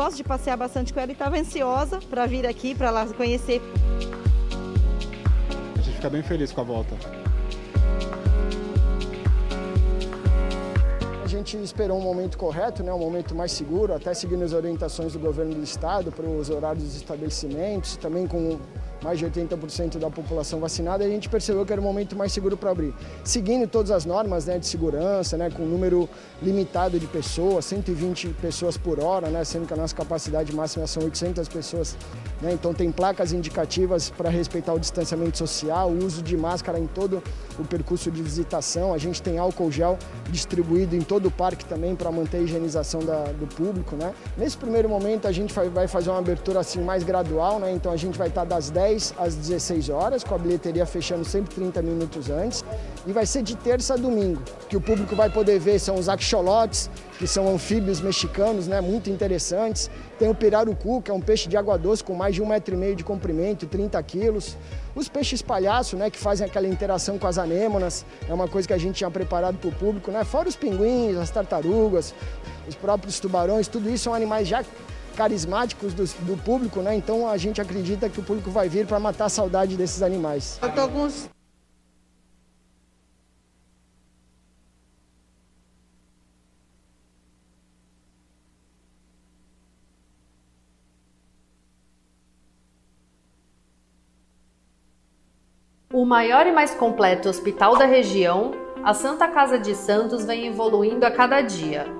gosto de passear bastante com ela e estava ansiosa para vir aqui, para lá conhecer. A gente fica bem feliz com a volta. A gente esperou um momento correto, né, um momento mais seguro, até seguindo as orientações do governo do estado para os horários dos estabelecimentos, também com mais de 80% da população vacinada, a gente percebeu que era o momento mais seguro para abrir. Seguindo todas as normas né, de segurança, né, com um número limitado de pessoas, 120 pessoas por hora, né, sendo que a nossa capacidade máxima são 800 pessoas. Né, então tem placas indicativas para respeitar o distanciamento social, o uso de máscara em todo o percurso de visitação. A gente tem álcool gel distribuído em todo o parque também para manter a higienização da, do público. Né. Nesse primeiro momento a gente vai fazer uma abertura assim mais gradual, né, então a gente vai estar das 10 10 às 16 horas, com a bilheteria fechando sempre 30 minutos antes. E vai ser de terça a domingo, que o público vai poder ver são os axolotes, que são anfíbios mexicanos, né, muito interessantes. Tem o pirarucu, que é um peixe de água doce com mais de um metro e meio de comprimento e 30 quilos. Os peixes palhaço, né, que fazem aquela interação com as anêmonas, é uma coisa que a gente tinha preparado para o público, né? Fora os pinguins, as tartarugas, os próprios tubarões, tudo isso são animais já carismáticos do, do, público, né? Então a gente acredita que o público vai vir para matar a saudade desses animais. Eu tô com. O maior e mais completo hospital da região, a Santa Casa de Santos vem evoluindo a cada dia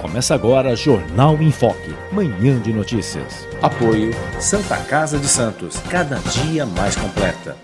Começa agora Jornal em Foque, manhã de notícias. Apoio Santa Casa de Santos, cada dia mais completa.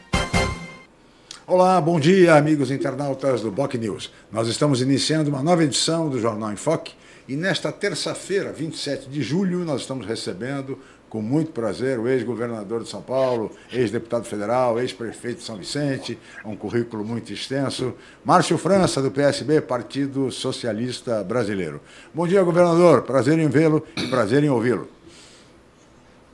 Olá, bom dia, amigos internautas do Boc News. Nós estamos iniciando uma nova edição do Jornal em Foque e nesta terça-feira, 27 de julho, nós estamos recebendo com muito prazer o ex-governador de São Paulo, ex-deputado federal, ex-prefeito de São Vicente, um currículo muito extenso, Márcio França, do PSB, Partido Socialista Brasileiro. Bom dia, governador. Prazer em vê-lo e prazer em ouvi-lo.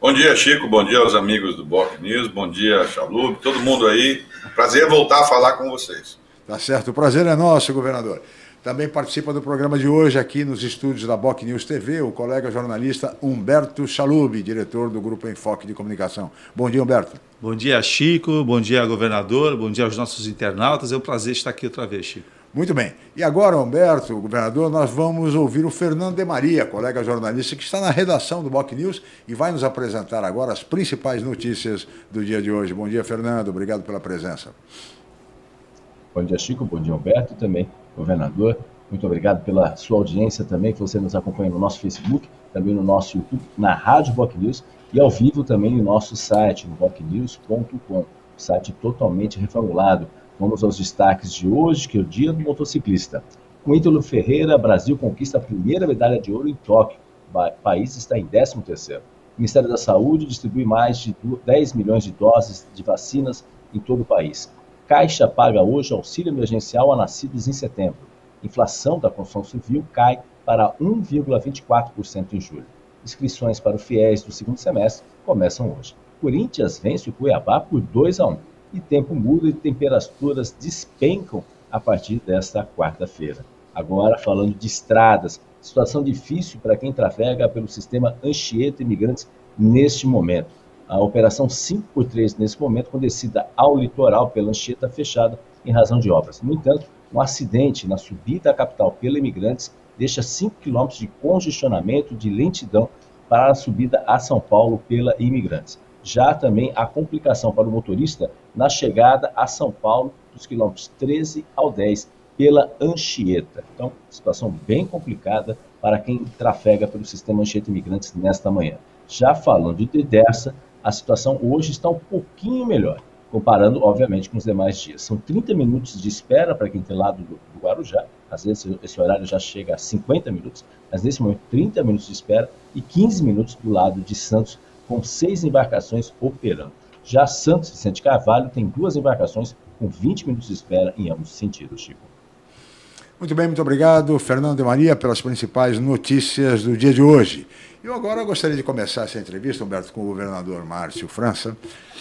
Bom dia, Chico. Bom dia aos amigos do Boc News. Bom dia, Chalub. Todo mundo aí. Prazer voltar a falar com vocês. Tá certo. O prazer é nosso, governador. Também participa do programa de hoje aqui nos estúdios da Boc News TV o colega jornalista Humberto Chalub, diretor do Grupo Enfoque de Comunicação. Bom dia, Humberto. Bom dia, Chico. Bom dia, governador. Bom dia aos nossos internautas. É um prazer estar aqui outra vez, Chico. Muito bem. E agora, Humberto, governador, nós vamos ouvir o Fernando de Maria, colega jornalista que está na redação do Boc News e vai nos apresentar agora as principais notícias do dia de hoje. Bom dia, Fernando. Obrigado pela presença. Bom dia, Chico. Bom dia, Humberto. Também, governador. Muito obrigado pela sua audiência também, que você nos acompanha no nosso Facebook, também no nosso YouTube, na Rádio Boc News e ao vivo também no nosso site, no bocnews.com, site totalmente reformulado Vamos aos destaques de hoje, que é o Dia do Motociclista. Com Ítalo Ferreira, Brasil conquista a primeira medalha de ouro em Tóquio. O país está em 13º. O Ministério da Saúde distribui mais de 10 milhões de doses de vacinas em todo o país. Caixa paga hoje auxílio emergencial a nascidos em setembro. Inflação da construção civil cai para 1,24% em julho. Inscrições para o FIES do segundo semestre começam hoje. Corinthians vence o Cuiabá por 2 a 1 e tempo muda e temperaturas despencam a partir desta quarta-feira. Agora, falando de estradas, situação difícil para quem trafega pelo sistema Anchieta Imigrantes neste momento. A operação 5 por 3 nesse momento, com descida ao litoral pela Anchieta fechada em razão de obras. No entanto, um acidente na subida à capital pela Imigrantes deixa 5 quilômetros de congestionamento de lentidão para a subida a São Paulo pela Imigrantes. Já também a complicação para o motorista na chegada a São Paulo, dos quilômetros 13 ao 10, pela Anchieta. Então, situação bem complicada para quem trafega pelo sistema Anchieta Imigrantes nesta manhã. Já falando de Dersa, a situação hoje está um pouquinho melhor, comparando, obviamente, com os demais dias. São 30 minutos de espera para quem tem lado do, do Guarujá, às vezes esse horário já chega a 50 minutos, mas nesse momento 30 minutos de espera e 15 minutos do lado de Santos, com seis embarcações operando. Já Santos Vicente Carvalho tem duas embarcações com 20 minutos de espera em ambos os sentidos, Chico. Muito bem, muito obrigado, Fernando de Maria, pelas principais notícias do dia de hoje. Eu agora gostaria de começar essa entrevista, Humberto, com o governador Márcio França,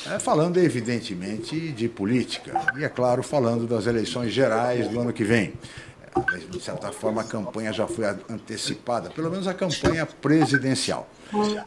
é, falando evidentemente de política e, é claro, falando das eleições gerais do ano que vem. De certa forma, a campanha já foi antecipada, pelo menos a campanha presidencial.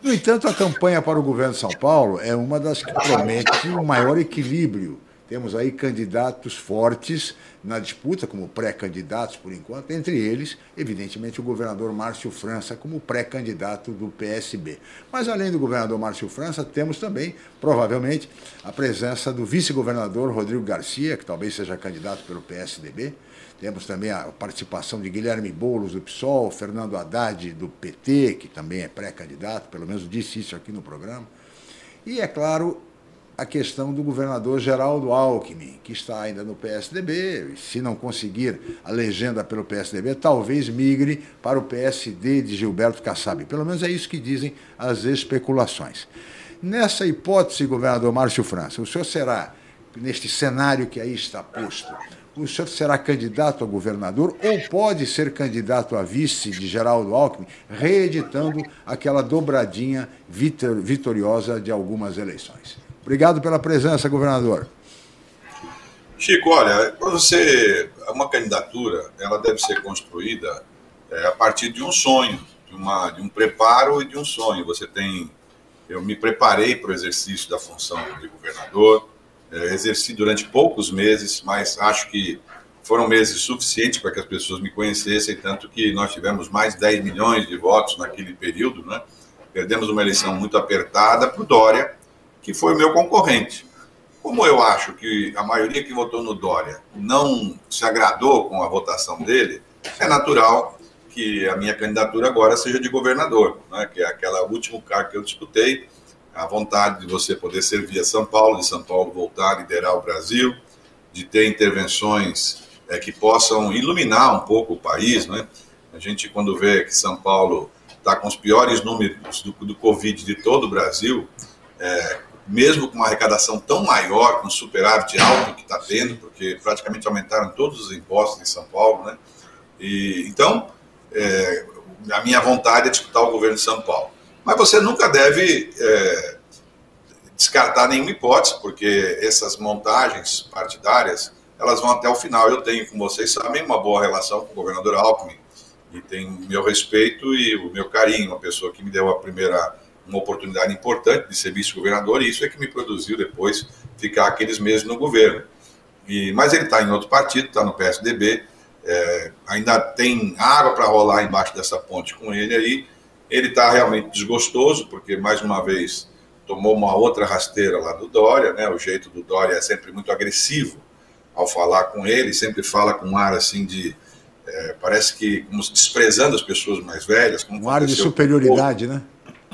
No entanto, a campanha para o governo de São Paulo é uma das que promete um maior equilíbrio. Temos aí candidatos fortes na disputa, como pré-candidatos por enquanto, entre eles, evidentemente, o governador Márcio França como pré-candidato do PSB. Mas além do governador Márcio França, temos também, provavelmente, a presença do vice-governador Rodrigo Garcia, que talvez seja candidato pelo PSDB. Temos também a participação de Guilherme Boulos, do PSOL, Fernando Haddad, do PT, que também é pré-candidato, pelo menos disse isso aqui no programa. E, é claro, a questão do governador Geraldo Alckmin, que está ainda no PSDB, se não conseguir a legenda pelo PSDB, talvez migre para o PSD de Gilberto Kassab. Pelo menos é isso que dizem as especulações. Nessa hipótese, governador Márcio França, o senhor será, neste cenário que aí está posto, o senhor será candidato a governador ou pode ser candidato a vice de Geraldo Alckmin, reeditando aquela dobradinha vitoriosa de algumas eleições? Obrigado pela presença, governador. Chico, olha, você uma candidatura, ela deve ser construída é, a partir de um sonho, de, uma, de um preparo e de um sonho. Você tem, eu me preparei para o exercício da função de governador, é, exerci durante poucos meses, mas acho que foram meses suficientes para que as pessoas me conhecessem, tanto que nós tivemos mais de 10 milhões de votos naquele período, né? Perdemos uma eleição muito apertada para o Dória, que foi meu concorrente. Como eu acho que a maioria que votou no Dória não se agradou com a votação dele, é natural que a minha candidatura agora seja de governador, né? que é aquela último cargo que eu disputei, a vontade de você poder servir a São Paulo, de São Paulo voltar a liderar o Brasil, de ter intervenções é, que possam iluminar um pouco o país. Né? A gente, quando vê que São Paulo está com os piores números do, do Covid de todo o Brasil, é, mesmo com uma arrecadação tão maior, com superávit alto que está tendo, porque praticamente aumentaram todos os impostos em São Paulo, né? E, então, é, a minha vontade é disputar o governo de São Paulo. Mas você nunca deve é, descartar nenhuma hipótese, porque essas montagens partidárias, elas vão até o final. Eu tenho, como vocês sabem, uma boa relação com o governador Alckmin, e tenho meu respeito e o meu carinho, uma pessoa que me deu a primeira uma oportunidade importante de ser vice-governador, e isso é que me produziu depois ficar aqueles meses no governo. E, mas ele está em outro partido, está no PSDB, é, ainda tem água para rolar embaixo dessa ponte com ele aí. Ele está realmente desgostoso, porque, mais uma vez, tomou uma outra rasteira lá do Dória, né? O jeito do Dória é sempre muito agressivo ao falar com ele, sempre fala com um ar assim de. É, parece que como desprezando as pessoas mais velhas. um ar de superioridade, né?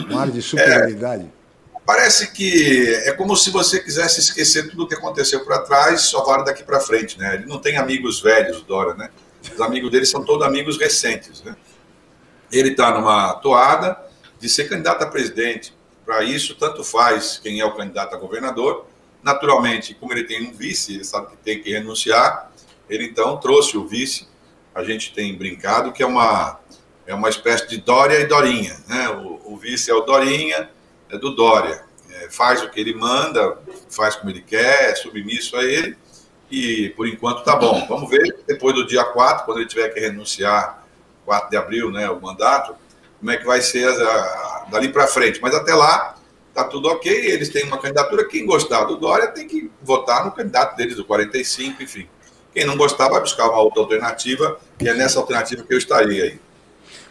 Um ar de superioridade. É, parece que é como se você quisesse esquecer tudo o que aconteceu para trás, só vale daqui para frente, né? Ele não tem amigos velhos, Dora, né? Os amigos dele são todos amigos recentes, né? Ele está numa toada de ser candidato a presidente. Para isso, tanto faz quem é o candidato a governador. Naturalmente, como ele tem um vice, ele sabe que tem que renunciar. Ele então trouxe o vice. A gente tem brincado que é uma é uma espécie de Dória e Dorinha. Né? O, o vice é o Dorinha, é do Dória. É, faz o que ele manda, faz como ele quer, é submisso a ele, e por enquanto tá bom. Vamos ver depois do dia 4, quando ele tiver que renunciar, 4 de abril, né, o mandato, como é que vai ser a, a, dali para frente. Mas até lá, tá tudo ok, eles têm uma candidatura. Quem gostar do Dória tem que votar no candidato deles, do 45, enfim. Quem não gostar vai buscar uma outra alternativa, e é nessa alternativa que eu estaria aí.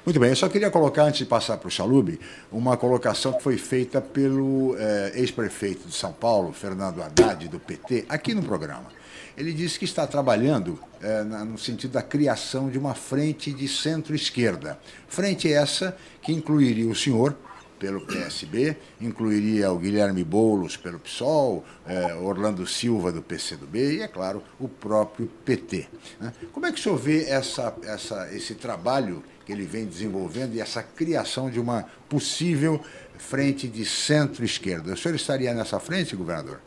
Muito bem, eu só queria colocar, antes de passar para o Chalube, uma colocação que foi feita pelo eh, ex-prefeito de São Paulo, Fernando Haddad, do PT, aqui no programa. Ele disse que está trabalhando eh, na, no sentido da criação de uma frente de centro-esquerda. Frente essa que incluiria o senhor pelo PSB, incluiria o Guilherme Boulos pelo PSOL, eh, Orlando Silva do PCdoB e, é claro, o próprio PT. Né? Como é que o senhor vê essa, essa, esse trabalho que ele vem desenvolvendo e essa criação de uma possível frente de centro-esquerda? O senhor estaria nessa frente, governador?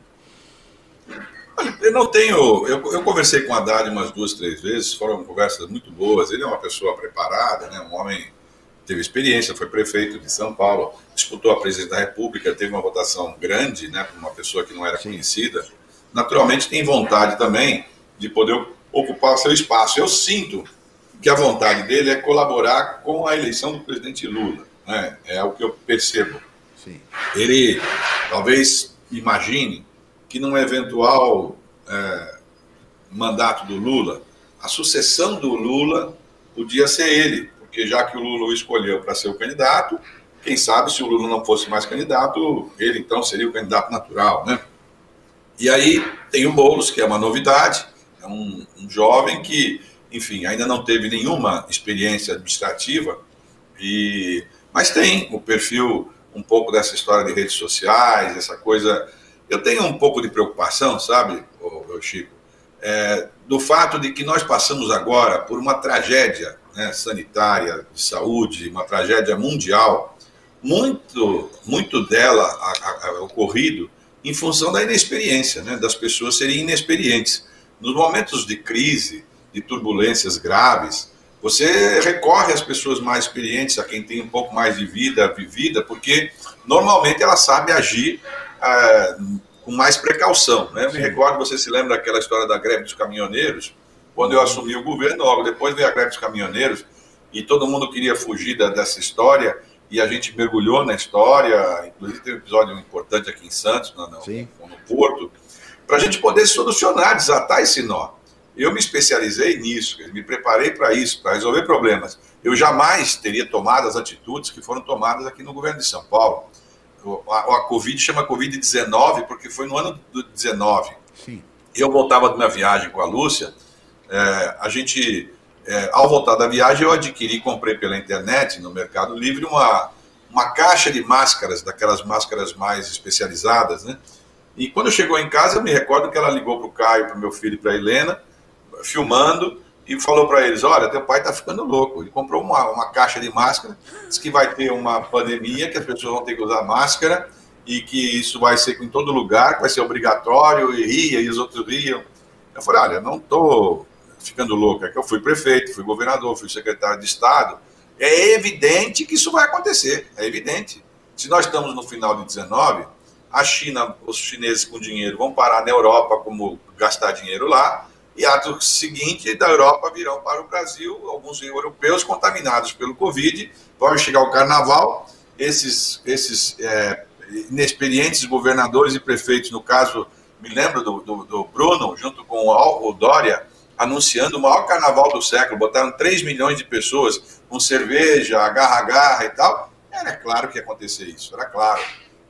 Eu não tenho. Eu, eu conversei com o Haddad umas duas, três vezes, foram conversas muito boas. Ele é uma pessoa preparada, né? um homem teve experiência, foi prefeito de São Paulo, disputou a presidência da República, teve uma votação grande, né, para uma pessoa que não era Sim. conhecida. Naturalmente tem vontade também de poder ocupar o seu espaço. Eu sinto que a vontade dele é colaborar com a eleição do presidente Lula. Né? É o que eu percebo. Sim. Ele talvez imagine que num eventual é, mandato do Lula, a sucessão do Lula podia ser ele, porque já que o Lula o escolheu para ser o candidato, quem sabe se o Lula não fosse mais candidato, ele então seria o candidato natural, né? E aí tem o Boulos, que é uma novidade, é um, um jovem que, enfim, ainda não teve nenhuma experiência administrativa, e, mas tem o perfil um pouco dessa história de redes sociais, essa coisa. Eu tenho um pouco de preocupação, sabe, Chico, é, do fato de que nós passamos agora por uma tragédia né, sanitária, de saúde, uma tragédia mundial, muito, muito dela a, a, a, ocorrido em função da inexperiência, né, das pessoas serem inexperientes. Nos momentos de crise, de turbulências graves, você recorre às pessoas mais experientes, a quem tem um pouco mais de vida vivida, porque normalmente ela sabe agir ah, com mais precaução. Né? Eu me recordo, você se lembra daquela história da greve dos caminhoneiros, quando eu assumi o governo, logo depois veio a greve dos caminhoneiros e todo mundo queria fugir da, dessa história e a gente mergulhou na história, inclusive teve um episódio importante aqui em Santos, no, no, no Porto, para a gente poder solucionar, desatar esse nó. Eu me especializei nisso, me preparei para isso, para resolver problemas. Eu jamais teria tomado as atitudes que foram tomadas aqui no governo de São Paulo. A, a Covid chama Covid-19 porque foi no ano do 19. Sim. Eu voltava de uma viagem com a Lúcia, é, a gente, é, ao voltar da viagem, eu adquiri, comprei pela internet, no Mercado Livre, uma, uma caixa de máscaras, daquelas máscaras mais especializadas, né? E quando chegou em casa, eu me recordo que ela ligou para o Caio, para o meu filho e para a Helena, filmando, e falou para eles: Olha, teu pai está ficando louco. Ele comprou uma, uma caixa de máscara, disse que vai ter uma pandemia, que as pessoas vão ter que usar máscara, e que isso vai ser em todo lugar, que vai ser obrigatório, e ria, e os outros riam. Eu falei: Olha, não estou ficando louco, é que eu fui prefeito, fui governador, fui secretário de Estado. É evidente que isso vai acontecer, é evidente. Se nós estamos no final de 19, a China, os chineses com dinheiro vão parar na Europa como gastar dinheiro lá, e ato seguinte da Europa virão para o Brasil, alguns europeus contaminados pelo Covid, vão chegar o carnaval, esses, esses é, inexperientes governadores e prefeitos, no caso, me lembro do, do, do Bruno, junto com o Dória, anunciando o maior carnaval do século, botaram 3 milhões de pessoas com cerveja, agarra-agarra e tal. Era claro que ia acontecer isso, era claro.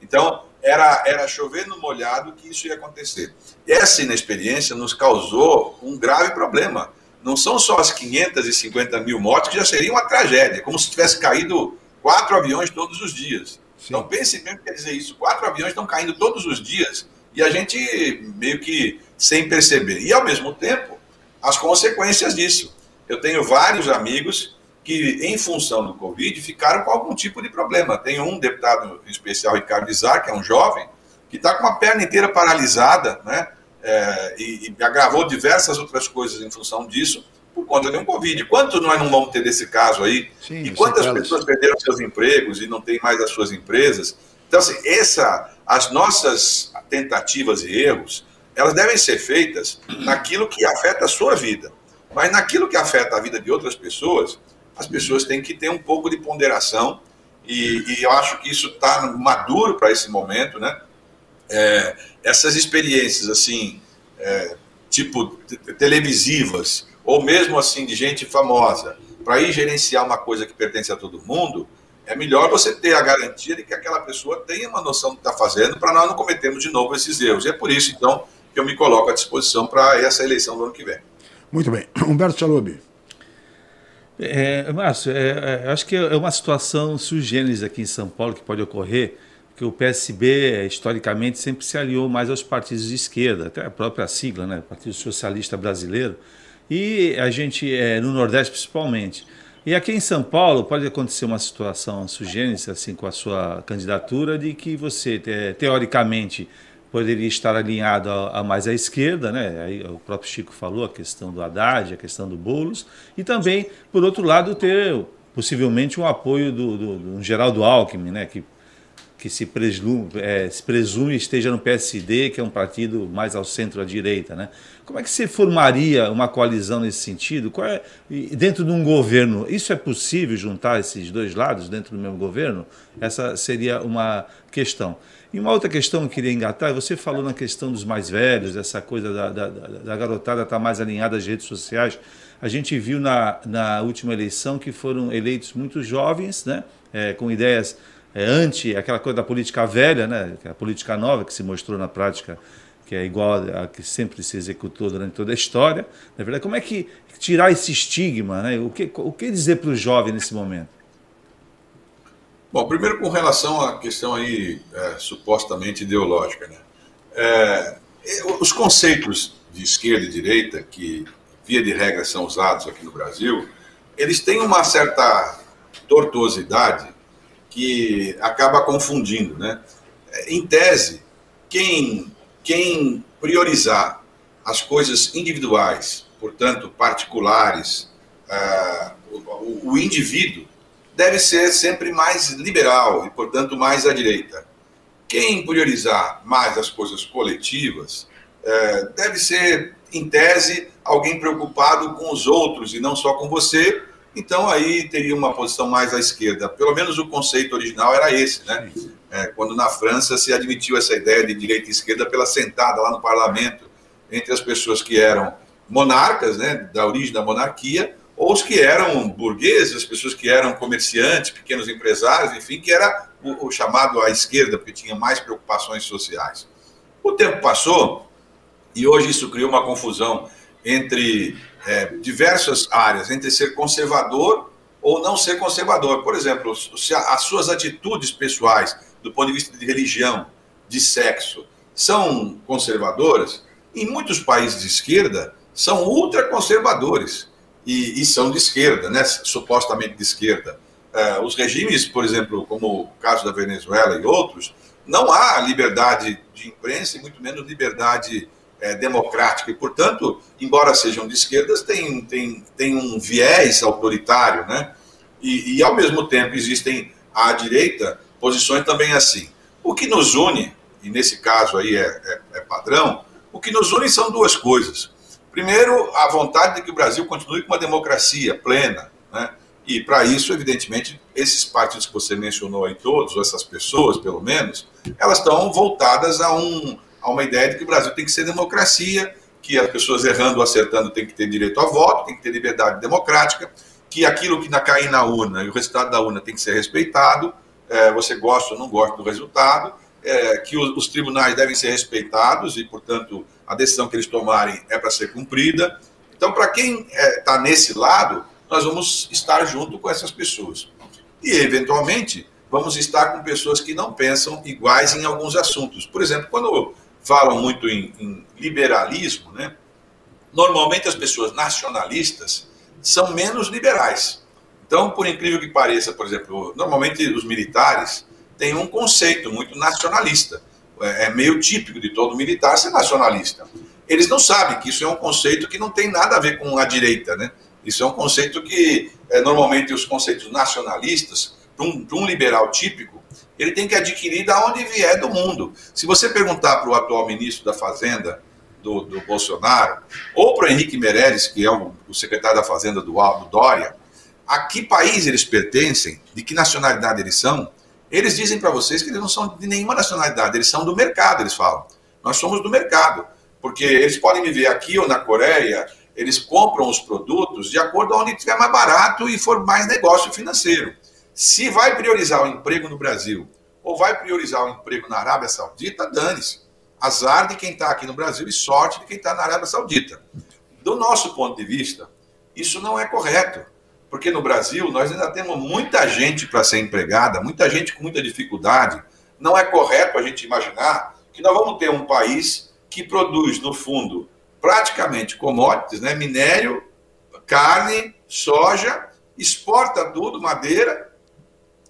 Então, era, era chover no molhado que isso ia acontecer. Essa inexperiência nos causou um grave problema. Não são só as 550 mil mortes, que já seria uma tragédia, como se tivesse caído quatro aviões todos os dias. Sim. Então, pense bem o que quer dizer isso. Quatro aviões estão caindo todos os dias e a gente meio que sem perceber. E, ao mesmo tempo, as consequências disso. Eu tenho vários amigos que, em função do Covid, ficaram com algum tipo de problema. Tem um deputado especial, Ricardo Izar, que é um jovem, que está com a perna inteira paralisada, né? É, e, e, agravou diversas outras coisas em função disso, por conta de um Covid. Quantos nós não vamos ter desse caso aí? Sim, e quantas pessoas perderam seus empregos e não têm mais as suas empresas? Então, assim, essa, as nossas tentativas e erros, elas devem ser feitas naquilo que afeta a sua vida. Mas naquilo que afeta a vida de outras pessoas, as pessoas têm que ter um pouco de ponderação, e, e eu acho que isso está maduro para esse momento, né? É, essas experiências, assim, é, tipo televisivas, ou mesmo assim de gente famosa, para ir gerenciar uma coisa que pertence a todo mundo, é melhor você ter a garantia de que aquela pessoa tenha uma noção do que está fazendo para nós não cometermos de novo esses erros. E é por isso, então, que eu me coloco à disposição para essa eleição do ano que vem. Muito bem. Humberto Chalubi. É, Márcio, é, é, acho que é uma situação sui generis aqui em São Paulo que pode ocorrer, que o PSB, historicamente, sempre se aliou mais aos partidos de esquerda, até a própria sigla, né, Partido Socialista Brasileiro, e a gente, é, no Nordeste principalmente. E aqui em São Paulo pode acontecer uma situação sui generis, assim, com a sua candidatura, de que você, teoricamente, poderia estar alinhado a, a, mais à esquerda, né? Aí o próprio Chico falou a questão do Haddad, a questão do Boulos, e também, por outro lado, ter possivelmente um apoio do, do, do Geraldo Alckmin, né? Que, que se presume, é, se presume esteja no PSD, que é um partido mais ao centro à direita, né? Como é que você formaria uma coalizão nesse sentido? É, dentro de um governo, isso é possível juntar esses dois lados dentro do mesmo governo? Essa seria uma questão. E uma outra questão que eu queria engatar, você falou na questão dos mais velhos, essa coisa da, da, da garotada estar tá mais alinhada às redes sociais. A gente viu na, na última eleição que foram eleitos muitos jovens, né, é, com ideias é, anti aquela coisa da política velha, né, a política nova que se mostrou na prática que é igual a que sempre se executou durante toda a história. Na verdade, como é que tirar esse estigma? Né? O, que, o que dizer para o jovem nesse momento? Bom, primeiro com relação à questão aí é, supostamente ideológica, né? É, os conceitos de esquerda e direita que via de regra são usados aqui no Brasil, eles têm uma certa tortuosidade que acaba confundindo, né? Em tese, quem quem priorizar as coisas individuais, portanto particulares, uh, o, o indivíduo deve ser sempre mais liberal e, portanto, mais à direita. Quem priorizar mais as coisas coletivas é, deve ser, em tese, alguém preocupado com os outros e não só com você. Então, aí teria uma posição mais à esquerda. Pelo menos o conceito original era esse, né? É, quando na França se admitiu essa ideia de direita e esquerda pela sentada lá no parlamento entre as pessoas que eram monarcas, né, da origem da monarquia, ou os que eram burgueses, as pessoas que eram comerciantes, pequenos empresários, enfim, que era o, o chamado à esquerda, porque tinha mais preocupações sociais. O tempo passou e hoje isso criou uma confusão entre é, diversas áreas, entre ser conservador ou não ser conservador. Por exemplo, se as suas atitudes pessoais, do ponto de vista de religião, de sexo, são conservadoras, em muitos países de esquerda são ultraconservadores e, e são de esquerda, né, supostamente de esquerda. Uh, os regimes, por exemplo, como o caso da Venezuela e outros, não há liberdade de imprensa e muito menos liberdade é, democrática. E, portanto, embora sejam de esquerdas, tem, tem, tem um viés autoritário, né? E, e, ao mesmo tempo, existem à direita posições também assim. O que nos une, e nesse caso aí é, é, é padrão, o que nos une são duas coisas. Primeiro, a vontade de que o Brasil continue com uma democracia plena, né? E para isso, evidentemente, esses partidos que você mencionou aí todos, ou essas pessoas, pelo menos, elas estão voltadas a, um, a uma ideia de que o Brasil tem que ser democracia, que as pessoas errando ou acertando têm que ter direito a voto, tem que ter liberdade democrática, que aquilo que cair na urna e o resultado da urna tem que ser respeitado, é, você gosta ou não gosta do resultado, é, que os, os tribunais devem ser respeitados e, portanto, a decisão que eles tomarem é para ser cumprida. Então, para quem está é, tá nesse lado, nós vamos estar junto com essas pessoas. E, eventualmente, vamos estar com pessoas que não pensam iguais em alguns assuntos. Por exemplo, quando falam muito em, em liberalismo, né, normalmente as pessoas nacionalistas são menos liberais. Então, por incrível que pareça, por exemplo, normalmente os militares têm um conceito muito nacionalista. É, é meio típico de todo militar ser nacionalista. Eles não sabem que isso é um conceito que não tem nada a ver com a direita, né? Isso é um conceito que, é, normalmente, os conceitos nacionalistas, para um, um, liberal típico, ele tem que adquirir da onde vier do mundo. Se você perguntar para o atual ministro da Fazenda, do, do Bolsonaro, ou para o Henrique Meirelles, que é o, o secretário da Fazenda do, do Dória, a que país eles pertencem, de que nacionalidade eles são, eles dizem para vocês que eles não são de nenhuma nacionalidade, eles são do mercado, eles falam. Nós somos do mercado, porque eles podem viver aqui ou na Coreia, eles compram os produtos de acordo com onde estiver mais barato e for mais negócio financeiro. Se vai priorizar o emprego no Brasil ou vai priorizar o emprego na Arábia Saudita, dane-se. Azar de quem está aqui no Brasil e sorte de quem está na Arábia Saudita. Do nosso ponto de vista, isso não é correto. Porque no Brasil nós ainda temos muita gente para ser empregada, muita gente com muita dificuldade. Não é correto a gente imaginar que nós vamos ter um país que produz, no fundo, praticamente commodities, né? minério, carne, soja, exporta tudo, madeira,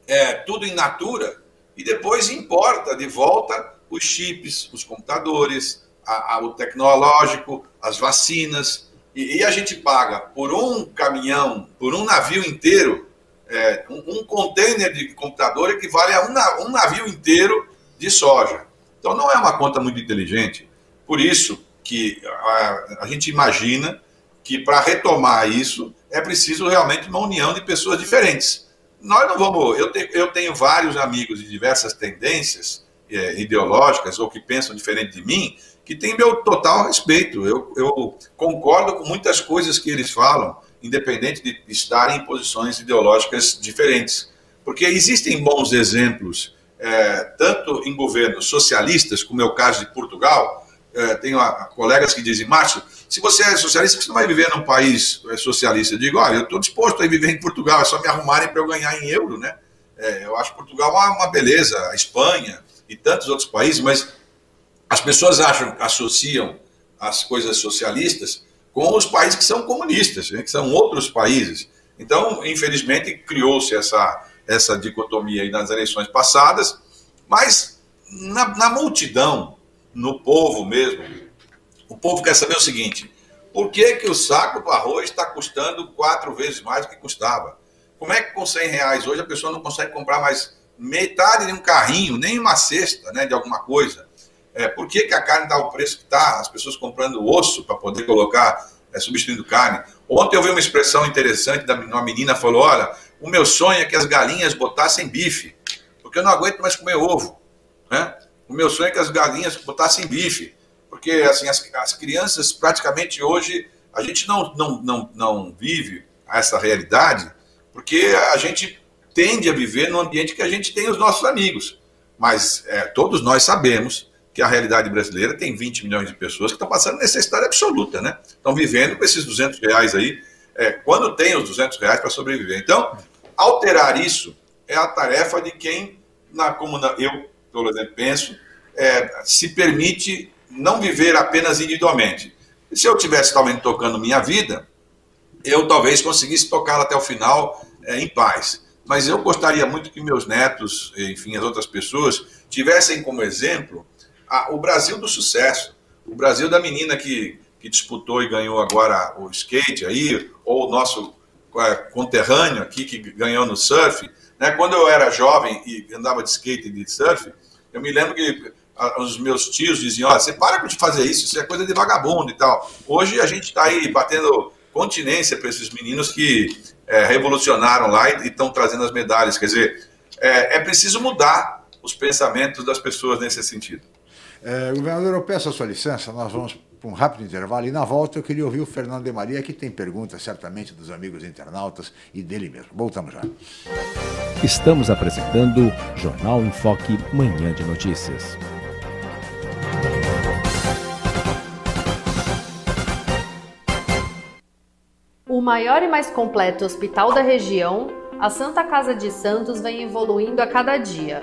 é, tudo in natura, e depois importa de volta os chips, os computadores, a, a, o tecnológico, as vacinas, e, e, a gente paga por um caminhão, por um navio inteiro, é, um, um, container de computador equivale a um, um navio inteiro de soja. Então não é uma conta muito inteligente. Por isso que a, a gente imagina que para retomar isso é preciso realmente uma união de pessoas diferentes. Nós não vamos. Eu, te, eu tenho vários amigos de diversas tendências é, ideológicas ou que pensam diferente de mim, que têm meu total respeito. Eu, eu concordo com muitas coisas que eles falam, independente de estarem em posições ideológicas diferentes. Porque existem bons exemplos, é, tanto em governos socialistas, como é o caso de Portugal. É, tenho a, a colegas que dizem, Márcio, se você é socialista, você não vai viver num país é, socialista. Eu digo, olha, eu estou disposto a viver em Portugal, é só me arrumarem para eu ganhar em euro, né? É, eu acho Portugal uma, uma beleza, a Espanha, e tantos outros países, mas as pessoas acham, associam as coisas socialistas com os países que são comunistas, né, que são outros países. Então, infelizmente, criou-se essa, essa dicotomia aí nas eleições passadas, mas na, na multidão, no povo mesmo, o povo quer saber o seguinte: por que, que o saco do arroz está custando quatro vezes mais do que custava? Como é que com 100 reais hoje a pessoa não consegue comprar mais metade de um carrinho, nem uma cesta né, de alguma coisa. É, por que, que a carne está o preço que está? As pessoas comprando osso para poder colocar, é, substituindo carne. Ontem eu vi uma expressão interessante da uma menina falou: olha, o meu sonho é que as galinhas botassem bife, porque eu não aguento mais comer ovo. Né? O meu sonho é que as galinhas botassem bife, porque assim as, as crianças praticamente hoje a gente não, não, não, não vive essa realidade, porque a gente tende a viver no ambiente que a gente tem os nossos amigos. Mas é, todos nós sabemos que a realidade brasileira tem 20 milhões de pessoas que estão passando necessidade absoluta, né? Estão vivendo com esses 200 reais aí, é, quando tem os 200 reais para sobreviver. Então, alterar isso é a tarefa de quem, na, como na, eu, por exemplo, penso, é, se permite não viver apenas individualmente. se eu tivesse talvez tocando minha vida, eu talvez conseguisse tocá-la até o final é, em paz mas eu gostaria muito que meus netos, enfim, as outras pessoas, tivessem como exemplo o Brasil do sucesso, o Brasil da menina que, que disputou e ganhou agora o skate aí, ou o nosso é, conterrâneo aqui que ganhou no surf. Né? Quando eu era jovem e andava de skate e de surf, eu me lembro que os meus tios diziam: Olha, você para de fazer isso, isso é coisa de vagabundo e tal. Hoje a gente está aí batendo continência para esses meninos que é, revolucionaram lá e estão trazendo as medalhas. Quer dizer, é, é, preciso mudar os pensamentos das pessoas nesse sentido. É, governador, eu peço a sua licença, nós vamos para um rápido intervalo e na volta eu queria ouvir o Fernando de Maria, que tem perguntas certamente dos amigos internautas e dele mesmo. Voltamos já. Estamos apresentando Jornal em Foque, Manhã de Notícias. O maior e mais completo hospital da região, a Santa Casa de Santos vem evoluindo a cada dia,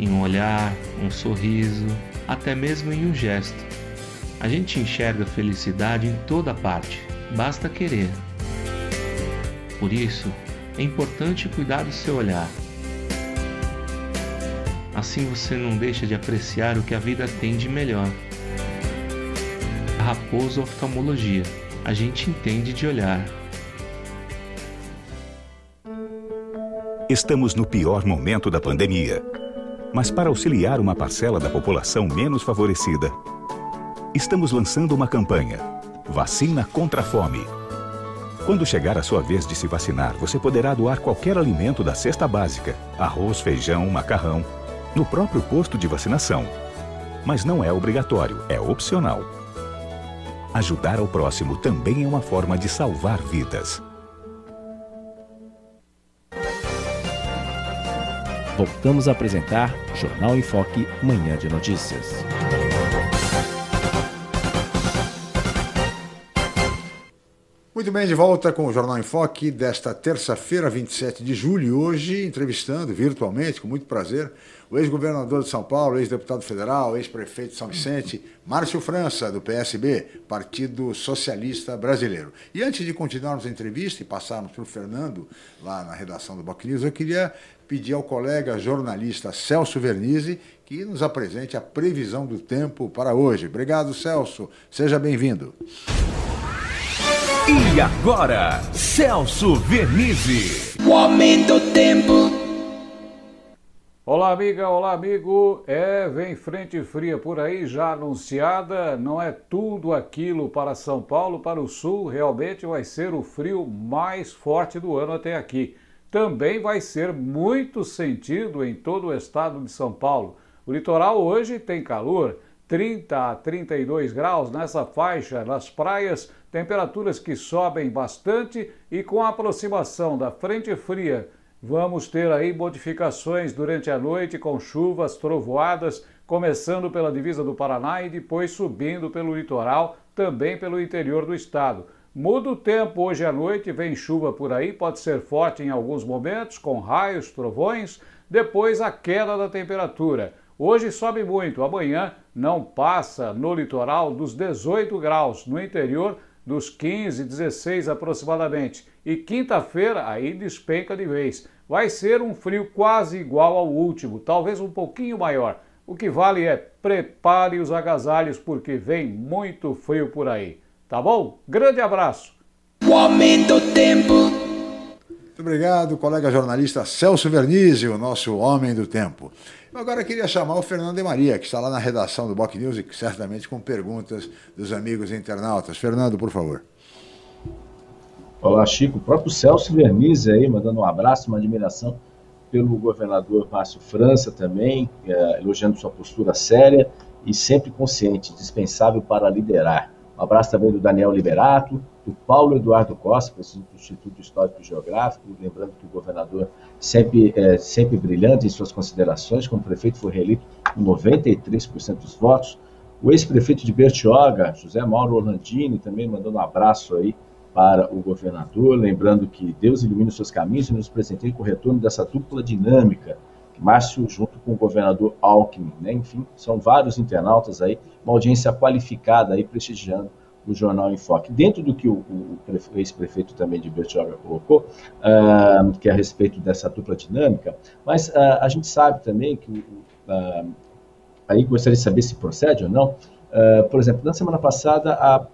em um olhar, um sorriso, até mesmo em um gesto. A gente enxerga felicidade em toda parte, basta querer. Por isso, é importante cuidar do seu olhar. Assim você não deixa de apreciar o que a vida tem de melhor. Raposo Oftalmologia. A gente entende de olhar. Estamos no pior momento da pandemia. Mas para auxiliar uma parcela da população menos favorecida, estamos lançando uma campanha: Vacina contra a Fome. Quando chegar a sua vez de se vacinar, você poderá doar qualquer alimento da cesta básica, arroz, feijão, macarrão, no próprio posto de vacinação. Mas não é obrigatório, é opcional. Ajudar ao próximo também é uma forma de salvar vidas. Voltamos a apresentar Jornal em Foque, Manhã de Notícias. Muito bem, de volta com o Jornal em Foque desta terça-feira, 27 de julho. Hoje, entrevistando virtualmente, com muito prazer, o ex-governador de São Paulo, ex-deputado federal, ex-prefeito de São Vicente, Márcio França, do PSB, Partido Socialista Brasileiro. E antes de continuarmos a entrevista e passarmos para o Fernando, lá na redação do Boc News, eu queria pedir ao colega jornalista Celso Vernizzi que nos apresente a previsão do tempo para hoje. Obrigado, Celso. Seja bem-vindo. E agora, Celso Vernizzi. O aumento do tempo. Olá, amiga, olá, amigo. É, vem frente fria por aí, já anunciada. Não é tudo aquilo para São Paulo, para o sul. Realmente vai ser o frio mais forte do ano até aqui. Também vai ser muito sentido em todo o estado de São Paulo. O litoral hoje tem calor, 30 a 32 graus nessa faixa, nas praias temperaturas que sobem bastante e com a aproximação da frente fria, vamos ter aí modificações durante a noite com chuvas, trovoadas, começando pela divisa do Paraná e depois subindo pelo litoral, também pelo interior do estado. Muda o tempo hoje à noite, vem chuva por aí, pode ser forte em alguns momentos, com raios, trovões, depois a queda da temperatura. Hoje sobe muito, amanhã não passa no litoral dos 18 graus, no interior dos 15, 16 aproximadamente. E quinta-feira aí despenca de vez. Vai ser um frio quase igual ao último, talvez um pouquinho maior. O que vale é prepare os agasalhos porque vem muito frio por aí. Tá bom? Grande abraço. O aumento do tempo. Muito obrigado, colega jornalista Celso Vernizzi, o nosso homem do tempo. Agora eu queria chamar o Fernando de Maria, que está lá na redação do Boc News e certamente com perguntas dos amigos internautas. Fernando, por favor. Olá, Chico. O próprio Celso Vernizzi aí, mandando um abraço, uma admiração pelo governador Márcio França também, é, elogiando sua postura séria e sempre consciente, dispensável para liderar. Um abraço também do Daniel Liberato, do Paulo Eduardo Costa, presidente do Instituto Histórico e Geográfico, lembrando que o governador sempre, é, sempre brilhante em suas considerações, como prefeito foi reeleito com 93% dos votos. O ex-prefeito de Bertioga, José Mauro Orlandini, também mandando um abraço aí para o governador, lembrando que Deus ilumina os seus caminhos e nos presenteie com o retorno dessa dupla dinâmica, Márcio junto com o governador Alckmin, né? enfim, são vários internautas aí, uma audiência qualificada aí prestigiando o Jornal em Foque. Dentro do que o, o, o ex-prefeito também de Bertioga colocou, uh, que é a respeito dessa dupla dinâmica, mas uh, a gente sabe também que, uh, aí gostaria de saber se procede ou não, por exemplo, na semana passada, a,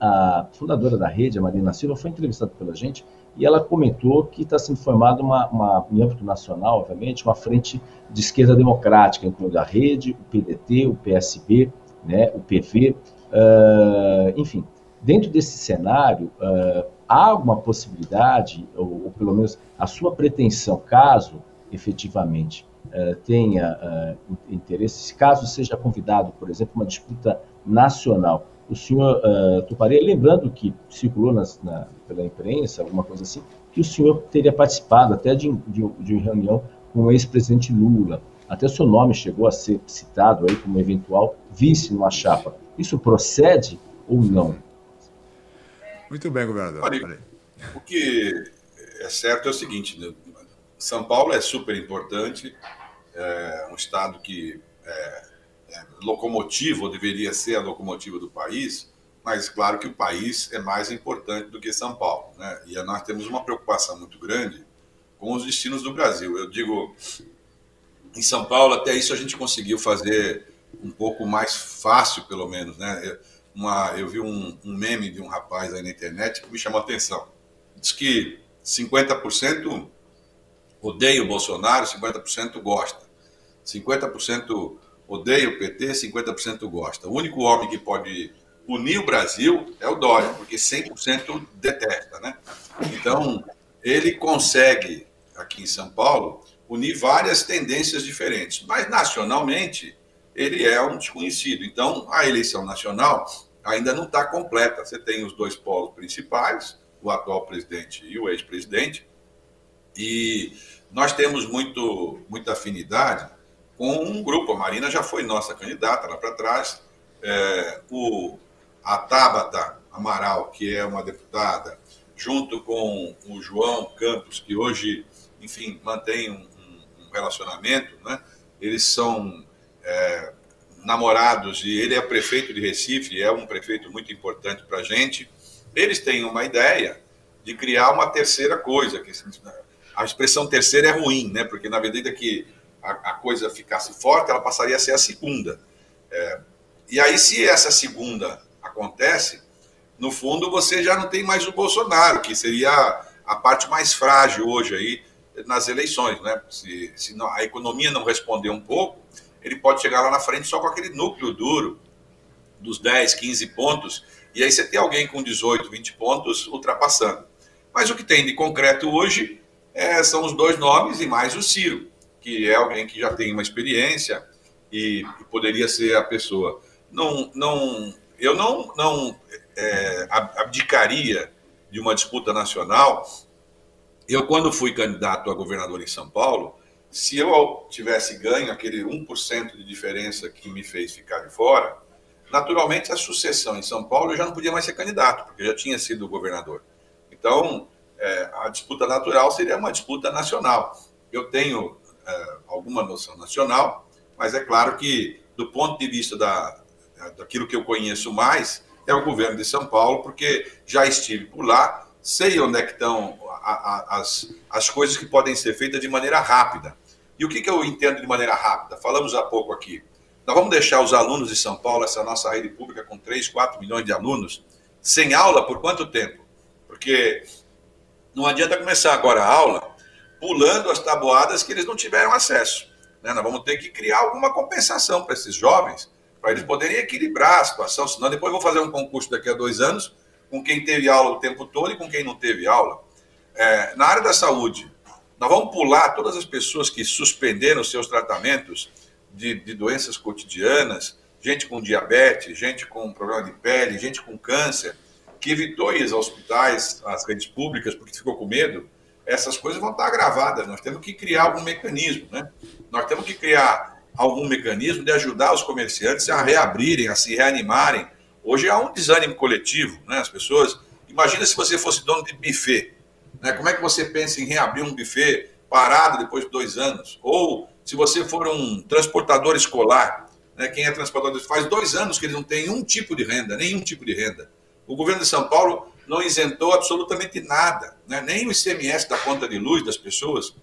a fundadora da rede, a Marina Silva, foi entrevistada pela gente e ela comentou que está sendo formada uma, uma, em âmbito nacional, obviamente, uma frente de esquerda democrática, incluindo a rede, o PDT, o PSB, né, o PV, Uh, enfim, dentro desse cenário, uh, há uma possibilidade, ou, ou, pelo menos a sua pretensão, caso efetivamente uh, tenha interesse, caso seja convidado, por exemplo, uma disputa nacional, o senhor toparia, lembrando que circulou nas, na, pela imprensa, alguma coisa assim, que o senhor teria participado até de, de, de uma reunião com o ex-presidente Lula. Até seu nome chegou a ser citado aí como eventual vice numa chapa. Isso procede ou não? Muito bem, governador. Olha, o que é certo é o seguinte: né? São Paulo é super importante, é um estado que é, é locomotivo, ou deveria ser a locomotiva do país, mas claro que o país é mais importante do que São Paulo. Né? E nós temos uma preocupação muito grande com os destinos do Brasil. Eu digo, em São Paulo, até isso a gente conseguiu fazer um pouco mais fácil, pelo menos. Né? Uma, eu vi um, um meme de um rapaz aí na internet que me chamou a atenção. Diz que 50% odeia o Bolsonaro, 50% gosta. 50% odeia o PT, 50% gosta. O único homem que pode unir o Brasil é o Dória, porque 100% detesta, né? Então, ele consegue, aqui em São Paulo, unir várias tendências diferentes, mas nacionalmente ele é um desconhecido. Então, a eleição nacional ainda não está completa. Você tem os dois polos principais, o atual presidente e o ex-presidente, e nós temos muito, muita afinidade com um grupo. A Marina já foi nossa candidata lá para trás. É, o, a Tabata Amaral, que é uma deputada, junto com o João Campos, que hoje, enfim, mantém um, relacionamento, né? eles são é, namorados e ele é prefeito de Recife, é um prefeito muito importante para a gente. Eles têm uma ideia de criar uma terceira coisa, que a expressão terceira é ruim, né? porque na medida que a, a coisa ficasse forte, ela passaria a ser a segunda. É, e aí, se essa segunda acontece, no fundo você já não tem mais o Bolsonaro, que seria a parte mais frágil hoje aí nas eleições, né? Se, se a economia não responder um pouco, ele pode chegar lá na frente só com aquele núcleo duro dos 10, 15 pontos, e aí você tem alguém com 18, 20 pontos ultrapassando. Mas o que tem de concreto hoje é, são os dois nomes e mais o Ciro, que é alguém que já tem uma experiência e, e poderia ser a pessoa. Não, não, eu não, não é, abdicaria de uma disputa nacional. Eu, quando fui candidato a governador em São Paulo, se eu tivesse ganho aquele 1% de diferença que me fez ficar de fora, naturalmente a sucessão em São Paulo eu já não podia mais ser candidato, porque eu já tinha sido governador. Então, é, a disputa natural seria uma disputa nacional. Eu tenho é, alguma noção nacional, mas é claro que, do ponto de vista da, daquilo que eu conheço mais é o governo de São Paulo, porque já estive por lá, sei onde é que estão as, as coisas que podem ser feitas de maneira rápida. E o que, que eu entendo de maneira rápida? Falamos há pouco aqui. Nós vamos deixar os alunos de São Paulo, essa nossa rede pública com 3, 4 milhões de alunos, sem aula por quanto tempo? Porque não adianta começar agora a aula pulando as tabuadas que eles não tiveram acesso. Né? Nós vamos ter que criar alguma compensação para esses jovens para eles poderem equilibrar a situação, senão depois vou fazer um concurso daqui a dois anos com quem teve aula o tempo todo e com quem não teve aula. É, na área da saúde, nós vamos pular todas as pessoas que suspenderam seus tratamentos de, de doenças cotidianas, gente com diabetes, gente com problema de pele, gente com câncer, que evitou ir aos hospitais, às redes públicas, porque ficou com medo, essas coisas vão estar agravadas. Nós temos que criar algum mecanismo, né? Nós temos que criar algum mecanismo de ajudar os comerciantes a reabrirem, a se reanimarem. Hoje há um desânimo coletivo, né? As pessoas. Imagina se você fosse dono de buffet. Né? Como é que você pensa em reabrir um buffet parado depois de dois anos? Ou se você for um transportador escolar, né? quem é transportador faz dois anos que ele não tem um tipo de renda, nenhum tipo de renda. O governo de São Paulo não isentou absolutamente nada, né? nem o ICMS da conta de luz das pessoas.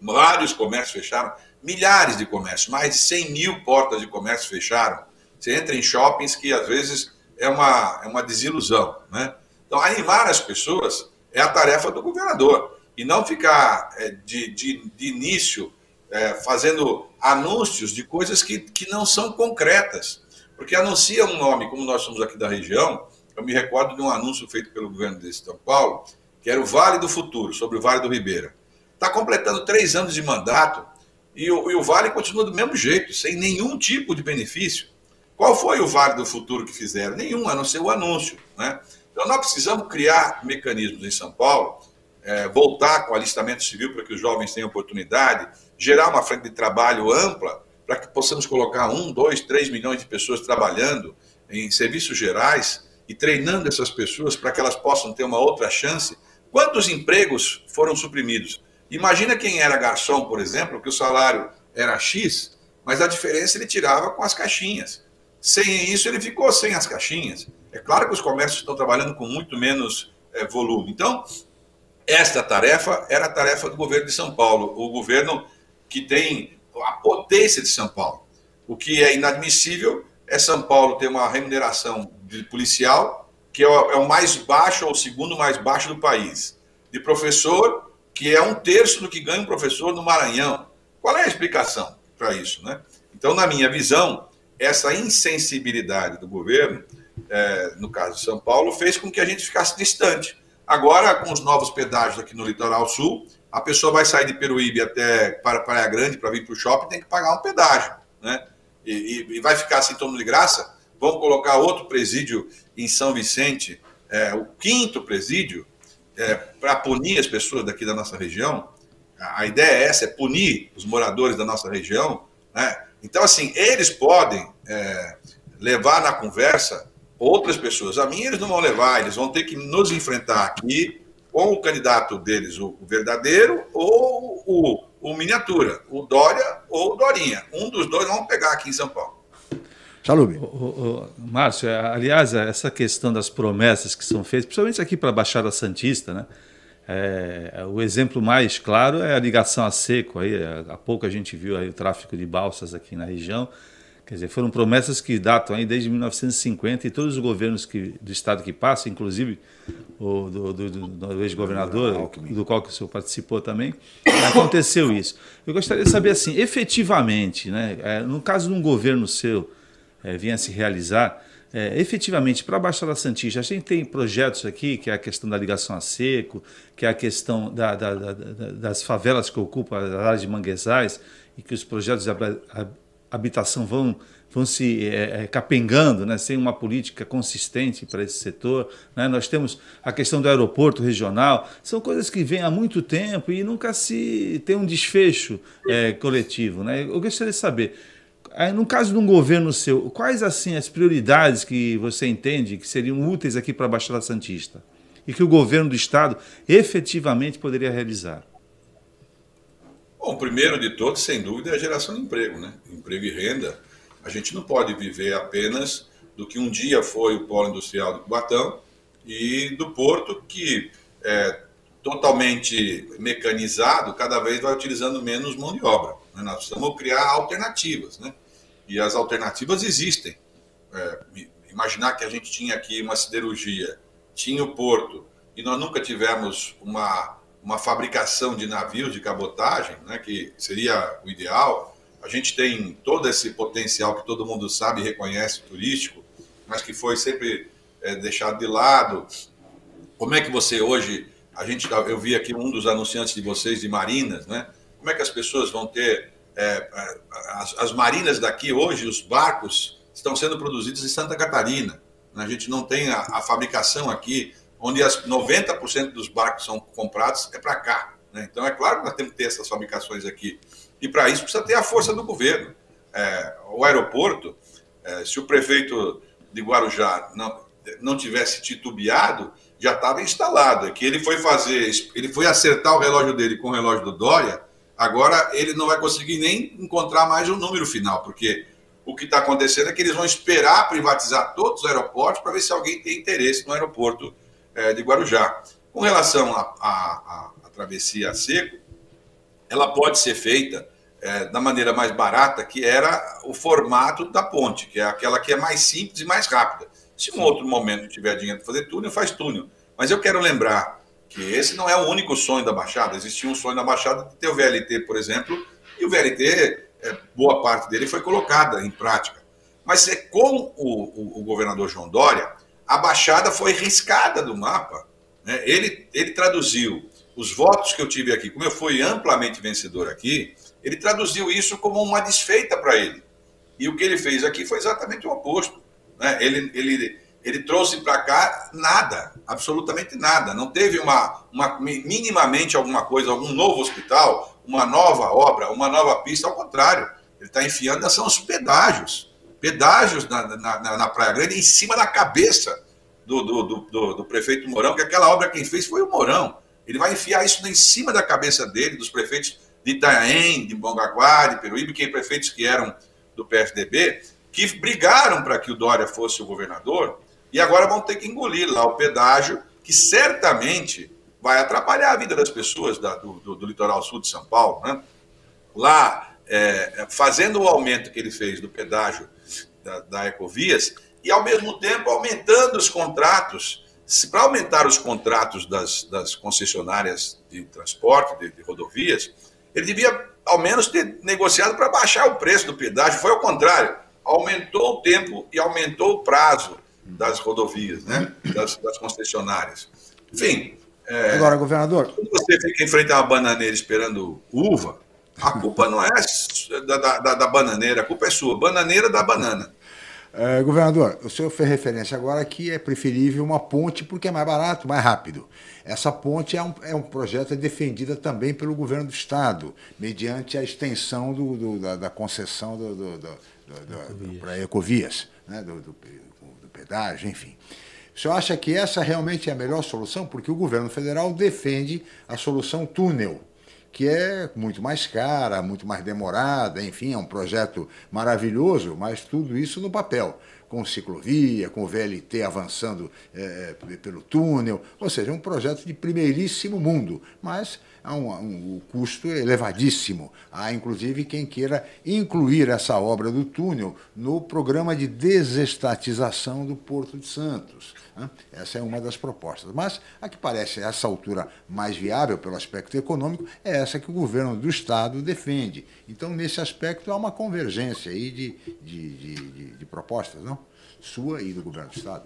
Vários comércios fecharam milhares de comércios, mais de 100 mil portas de comércio fecharam. Você entra em shoppings que às vezes é uma, é uma desilusão. Né? Então, animar as pessoas é a tarefa do governador e não ficar é, de, de, de início é, fazendo anúncios de coisas que, que não são concretas. Porque anuncia um nome, como nós somos aqui da região, eu me recordo de um anúncio feito pelo governo de São Paulo, que era o Vale do Futuro, sobre o Vale do Ribeira. Está completando três anos de mandato e o, e o Vale continua do mesmo jeito, sem nenhum tipo de benefício. Qual foi o Vale do Futuro que fizeram? Nenhum, a não ser o anúncio. Né? Então, nós precisamos criar mecanismos em São Paulo, é, voltar com o alistamento civil para que os jovens tenham oportunidade, gerar uma frente de trabalho ampla para que possamos colocar um, dois, três milhões de pessoas trabalhando em serviços gerais e treinando essas pessoas para que elas possam ter uma outra chance. Quantos empregos foram suprimidos? Imagina quem era garçom, por exemplo, que o salário era X, mas a diferença ele tirava com as caixinhas. Sem isso, ele ficou sem as caixinhas. É claro que os comércios estão trabalhando com muito menos é, volume. Então, esta tarefa era a tarefa do governo de São Paulo, o governo que tem a potência de São Paulo. O que é inadmissível é São Paulo ter uma remuneração de policial que é o, é mais baixo ou o segundo mais baixo do país. De professor, que é um terço do que ganha um professor no Maranhão. Qual é a explicação para isso? Né? Então, na minha visão, essa insensibilidade do governo, é, no caso de São Paulo, fez com que a gente ficasse distante. Agora, com os novos pedágios aqui no litoral sul, a pessoa vai sair de Peruíbe até para Praia Grande para vir para o shopping, tem que pagar um pedágio. Né? E, e, e vai ficar assim todo de graça? Vamos colocar outro presídio em São Vicente, é, o quinto presídio, é, para punir as pessoas daqui da nossa região. A ideia é essa, é punir os moradores da nossa região. Né? Então, assim, eles podem é, levar na conversa outras pessoas. A mim eles não vão levar, eles vão ter que nos enfrentar aqui com o candidato deles, o verdadeiro ou o, o miniatura, o Dória ou o Dorinha. Um dos dois vão pegar aqui em São Paulo. Salube. Márcio, é, aliás, essa questão das promessas que são feitas, principalmente aqui para a Baixada Santista, né? É, o exemplo mais claro é a ligação a seco. Aí, há pouco a gente viu aí o tráfico de balsas aqui na região. Quer dizer, foram promessas que datam aí desde 1950 e todos os governos que, do estado que passam, inclusive o do, do, do, do ex-governador, do qual que o senhor participou também, aconteceu isso. Eu gostaria de saber assim, efetivamente, né, é, no caso de um governo seu é, venha se realizar, é, efetivamente, para a Baixada Santista, a gente tem projetos aqui, que é a questão da ligação a seco, que é a questão da, da, da, das favelas que ocupam as áreas de manguezais, e que os projetos de habitação vão, vão se é, é, capengando, né, sem uma política consistente para esse setor. Né? Nós temos a questão do aeroporto regional, são coisas que vêm há muito tempo e nunca se tem um desfecho é, coletivo. Né? Eu gostaria de saber no caso de um governo seu, quais assim as prioridades que você entende que seriam úteis aqui para a Baixada Santista e que o governo do estado efetivamente poderia realizar? Bom, primeiro de todos, sem dúvida, é a geração de emprego, né? Emprego e renda. A gente não pode viver apenas do que um dia foi o polo industrial de Cubatão e do porto que é totalmente mecanizado, cada vez vai utilizando menos mão de obra. Né? Nós precisamos criar alternativas, né? E as alternativas existem. É, imaginar que a gente tinha aqui uma siderurgia, tinha o porto, e nós nunca tivemos uma, uma fabricação de navios de cabotagem, né, que seria o ideal. A gente tem todo esse potencial que todo mundo sabe e reconhece turístico, mas que foi sempre é, deixado de lado. Como é que você hoje, a gente, eu vi aqui um dos anunciantes de vocês de Marinas, né? Como é que as pessoas vão ter é, as, as, marinas daqui hoje, os barcos, estão sendo produzidos em Santa Catarina. A gente não tem a, a fabricação aqui, onde as 90% dos barcos são comprados é para cá. Né? Então, é claro que nós temos que ter essas fabricações aqui. E para isso precisa ter a força do governo. É, o aeroporto, é, se o prefeito de Guarujá não, não tivesse titubeado, já estava instalado. É que ele foi fazer, ele foi acertar o relógio dele com o relógio do Dória Agora ele não vai conseguir nem encontrar mais um número final, porque o que está acontecendo é que eles vão esperar privatizar todos os aeroportos para ver se alguém tem interesse no aeroporto é, de Guarujá. Com relação à travessia a seco, ela pode ser feita é, da maneira mais barata, que era o formato da ponte, que é aquela que é mais simples e mais rápida. Se um outro momento tiver dinheiro para fazer túnel, faz túnel. Mas eu quero lembrar que esse não é o único sonho da Baixada. Existia um sonho da Baixada de ter o VLT, por exemplo, e o VLT, é, boa parte dele foi colocada em prática. Mas é com o, o, o governador João Dória, a Baixada foi riscada do mapa. Né? Ele, ele traduziu os votos que eu tive aqui, como eu fui amplamente vencedor aqui, ele traduziu isso como uma desfeita para ele. E o que ele fez aqui foi exatamente o oposto. Né? Ele, ele ele trouxe para cá nada, absolutamente nada. Não teve uma, uma, minimamente alguma coisa, algum novo hospital, uma nova obra, uma nova pista, ao contrário. Ele está enfiando são os pedágios. Pedágios na, na, na, Praia Grande em cima da cabeça do, do, do, do, prefeito Mourão, que aquela obra quem fez foi o Mourão. Ele vai enfiar isso em cima da cabeça dele, dos prefeitos de Itanhaém, de Bongaguá, de Peruíbe, que prefeitos que eram do PFDB, que brigaram para que o Dória fosse o governador E agora vão ter que engolir lá o pedágio, que certamente vai atrapalhar a vida das pessoas da, do, do, do, litoral sul de São Paulo. Né? Lá, é, fazendo o aumento que ele fez do pedágio da, da Ecovias, e ao mesmo tempo aumentando os contratos. Para aumentar os contratos das, das concessionárias de transporte, de, de rodovias, ele devia ao menos ter negociado para baixar o preço do pedágio. Foi ao contrário, aumentou o tempo e aumentou o prazo das rodovias, né? das, das concessionárias. Enfim. É, Agora, governador. Quando você fica em frente a uma bananeira esperando uva, a culpa não é da, da, da bananeira, a culpa é sua. Bananeira da banana. É, governador, o senhor fez referência agora que é preferível uma ponte porque é mais barato, mais rápido. Essa ponte é um, é um projeto defendida também pelo governo do Estado, mediante a extensão do, do da, da, concessão do, do, do para Ecovias, né, do, do, do pedágio, enfim. O senhor acha que essa realmente é a melhor solução? Porque o governo federal defende a solução túnel que é muito mais cara, muito mais demorada, enfim, é um projeto maravilhoso, mas tudo isso no papel, com ciclovia, com VLT avançando é, pelo túnel, ou seja, um projeto de primeiríssimo mundo, mas há um, um, um custo elevadíssimo. Há, inclusive, quem queira incluir essa obra do túnel no programa de desestatização do Porto de Santos. Né? Essa é uma das propostas. Mas a que parece a essa altura mais viável pelo aspecto econômico é essa que o governo do Estado defende. Então, nesse aspecto, há uma convergência aí de, de, de, de, propostas, não? Sua e do governo do Estado.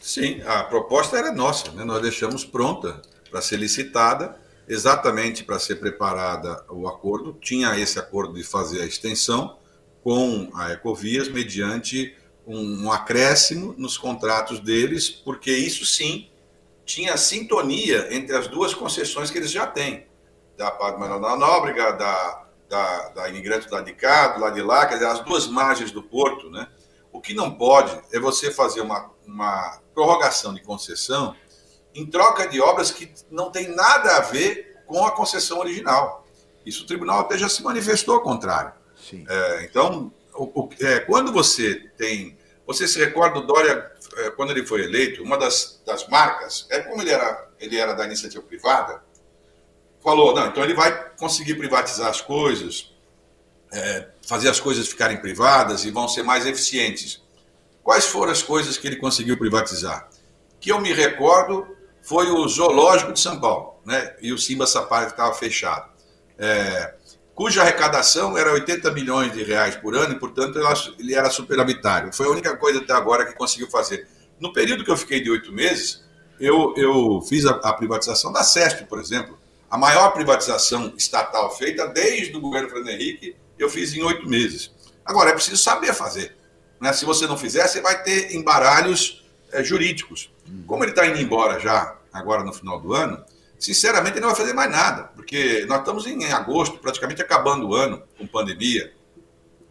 Sim, a proposta era nossa, né? nós deixamos pronta para ser licitada, exatamente para ser preparada o acordo. Tinha esse acordo de fazer a extensão com a Ecovias mediante um, um acréscimo nos contratos deles, porque isso sim tinha sintonia entre as duas concessões que eles já têm, da Padre Manuel da Nóbrega, da, da, da Imigrante lá de cá, do lado de lá, quer dizer, as duas margens do porto, né? O que não pode é você fazer uma, uma prorrogação de concessão em troca de obras que não tem nada a ver com a concessão original. Isso o tribunal até já se manifestou ao contrário. É, então, o, o, é, quando você tem. Você se recorda do Dória, é, quando ele foi eleito, uma das, das marcas, é como ele era, ele era da iniciativa privada, falou: não, então ele vai conseguir privatizar as coisas, é, fazer as coisas ficarem privadas e vão ser mais eficientes. Quais foram as coisas que ele conseguiu privatizar? Que eu me recordo foi o Zoológico de São Paulo, né? e o Simba Sapaio que estava fechado. É, cuja arrecadação era 80 milhões de reais por ano e, portanto, ele era superavitário. Foi a única coisa até agora que conseguiu fazer. No período que eu fiquei de oito meses, eu, eu fiz a, a, privatização da CESP, por exemplo. A maior privatização estatal feita desde o governo Fernando Henrique, eu fiz em oito meses. Agora, é preciso saber fazer. Né? Se você não fizer, você vai ter embaralhos é, jurídicos. Como ele está indo embora já, agora no final do ano, sinceramente, ele não vai fazer mais nada, porque nós estamos em agosto, praticamente acabando o ano, com pandemia.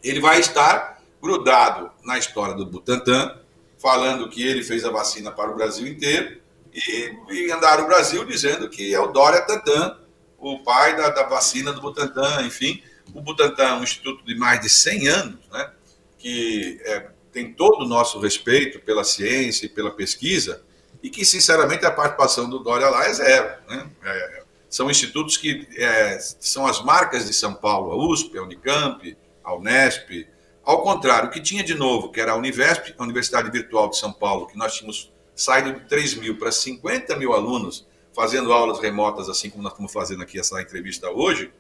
Ele vai estar grudado na história do Butantan, falando que ele fez a vacina para o Brasil inteiro, e, e andar o Brasil dizendo que é o Dória Tantan, o pai da, da vacina do Butantan, enfim. O Butantan é um instituto de mais de 100 anos, né, que é, tem todo o nosso respeito pela ciência e pela pesquisa, e que, sinceramente, a participação do Dória lá é zero. Né? É, são institutos que é, são as marcas de São Paulo, a USP, a Unicamp, a Unesp. Ao contrário, o que tinha de novo, que era a Univesp, a Universidade Virtual de São Paulo, que nós tínhamos saído de 3 mil para 50 mil alunos fazendo aulas remotas, assim como nós estamos fazendo aqui essa entrevista hoje,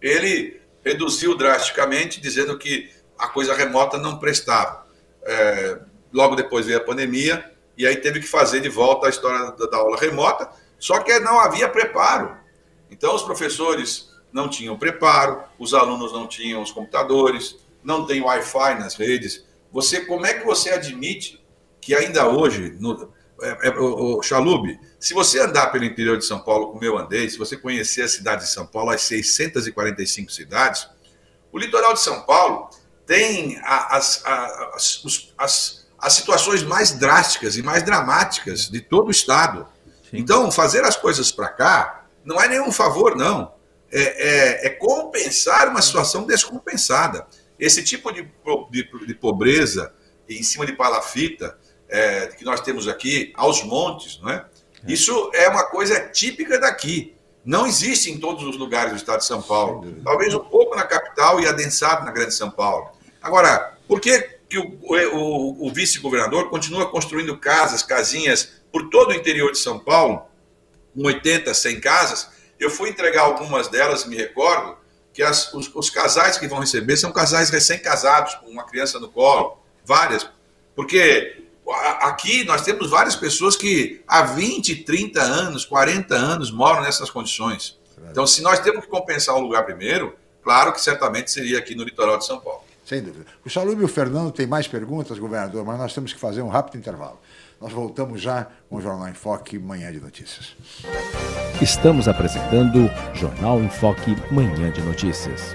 ele reduziu drasticamente, dizendo que a coisa remota não prestava. É, logo depois veio a pandemia, e aí teve que fazer de volta a história da, da aula remota, só que não havia preparo. Então os professores não tinham preparo, os alunos não tinham os computadores, não tem Wi-Fi nas redes. Você, como é que você admite que ainda hoje, no, é, é, o, o se você andar pelo interior de São Paulo, como eu andei, se você conhecer a cidade de São Paulo, as 645 cidades, o litoral de São Paulo tem as, as, as, as situações mais drásticas e mais dramáticas de todo o Estado. Sim. Então, fazer as coisas para cá não é nenhum favor, não. É, é, é, compensar uma situação descompensada. Esse tipo de, de, de, pobreza em cima de palafita é, que nós temos aqui aos montes, não é? Isso é uma coisa típica daqui. Não existe em todos os lugares do estado de São Paulo. Talvez um pouco na capital e adensado na grande São Paulo. Agora, por que, que o, o, o vice-governador continua construindo casas, casinhas por todo o interior de São Paulo, com 80, 100 casas? Eu fui entregar algumas delas, me recordo, que as, os, os casais que vão receber são casais recém-casados, com uma criança no colo, várias. Porque aqui nós temos várias pessoas que há 20, 30 anos, 40 anos moram nessas condições. Então, se nós temos que compensar o lugar primeiro, claro que certamente seria aqui no litoral de São Paulo. Sem dúvida. O Salub e o Fernando têm mais perguntas, governador, mas nós temos que fazer um rápido intervalo. Nós voltamos já com o Jornal em Foque, Manhã de Notícias. Estamos apresentando Jornal em Foque, Manhã de Notícias.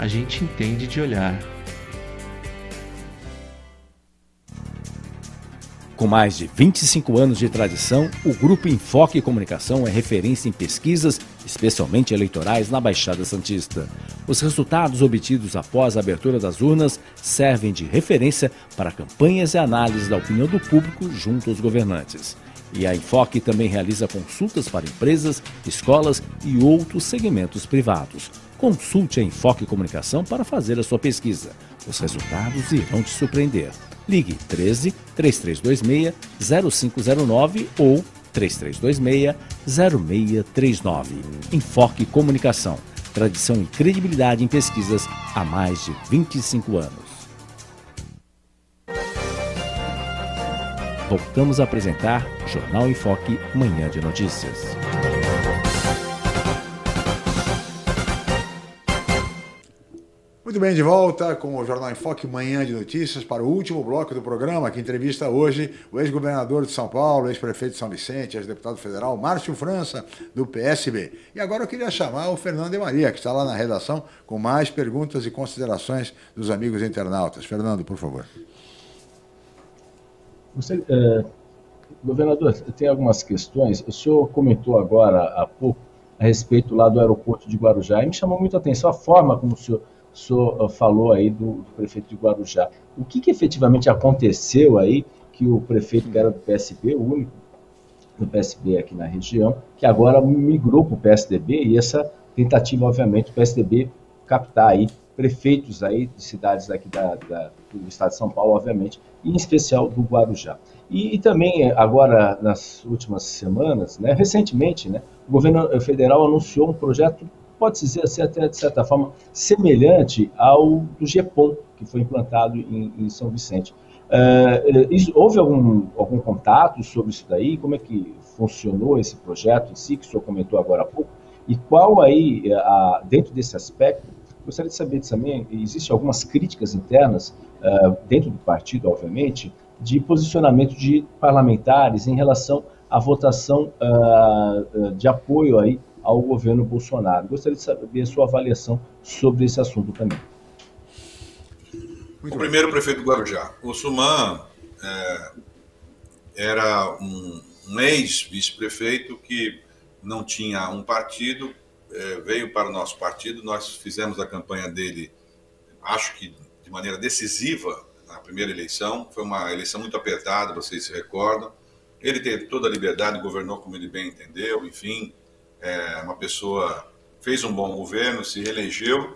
a gente entende de olhar. Com mais de 25 anos de tradição, o Grupo Enfoque Comunicação é referência em pesquisas, especialmente eleitorais, na Baixada Santista. Os resultados obtidos após a abertura das urnas servem de referência para campanhas e análises da opinião do público junto aos governantes. E a Enfoque também realiza consultas para empresas, escolas e outros segmentos privados. Consulte a Enfoque Comunicação para fazer a sua pesquisa. Os resultados irão te surpreender. Ligue 13 3326 0509 ou 3326 0639. Enfoque Comunicação. Tradição e credibilidade em pesquisas há mais de 25 anos. Voltamos a apresentar Jornal em Foque, Manhã de Notícias. Muito bem, de volta com o Jornal em Foque, manhã de notícias, para o último bloco do programa, que entrevista hoje o ex-governador de São Paulo, ex-prefeito de São Vicente, ex-deputado federal, Márcio França, do PSB. E agora eu queria chamar o Fernando de Maria, que está lá na redação, com mais perguntas e considerações dos amigos internautas. Fernando, por favor. Você, é, governador, tem algumas questões. O senhor comentou agora há pouco a respeito lá do aeroporto de Guarujá e me chamou muito a atenção a forma como o senhor o senhor falou aí do, prefeito de Guarujá. O que, que, efetivamente aconteceu aí que o prefeito que era do PSB, o único do PSB aqui na região, que agora migrou para o PSDB e essa tentativa, obviamente, do PSDB captar aí prefeitos aí de cidades aqui da, da, do estado de São Paulo, obviamente, e em especial do Guarujá. E, e, também agora nas últimas semanas, né, recentemente, né, o governo federal anunciou um projeto pode-se dizer assim, até de certa forma semelhante ao do GEPOM, que foi implantado em, em São Vicente. Uh, isso, houve algum, algum contato sobre isso daí? Como é que funcionou esse projeto em si, que o senhor comentou agora há pouco? E qual aí, a, dentro desse aspecto, gostaria de saber também, existem algumas críticas internas, uh, dentro do partido, obviamente, de posicionamento de parlamentares em relação à votação uh, de apoio aí ao governo Bolsonaro. Gostaria de saber a sua avaliação sobre esse assunto também. Muito o primeiro prefeito do Guarujá. O Suman é, era um, um ex-vice-prefeito que não tinha um partido, é, veio para o nosso partido, nós fizemos a campanha dele, acho que de maneira decisiva, na primeira eleição. Foi uma eleição muito apertada, vocês se recordam. Ele teve toda a liberdade, governou como ele bem entendeu, enfim, é uma pessoa fez um bom governo, se reelegeu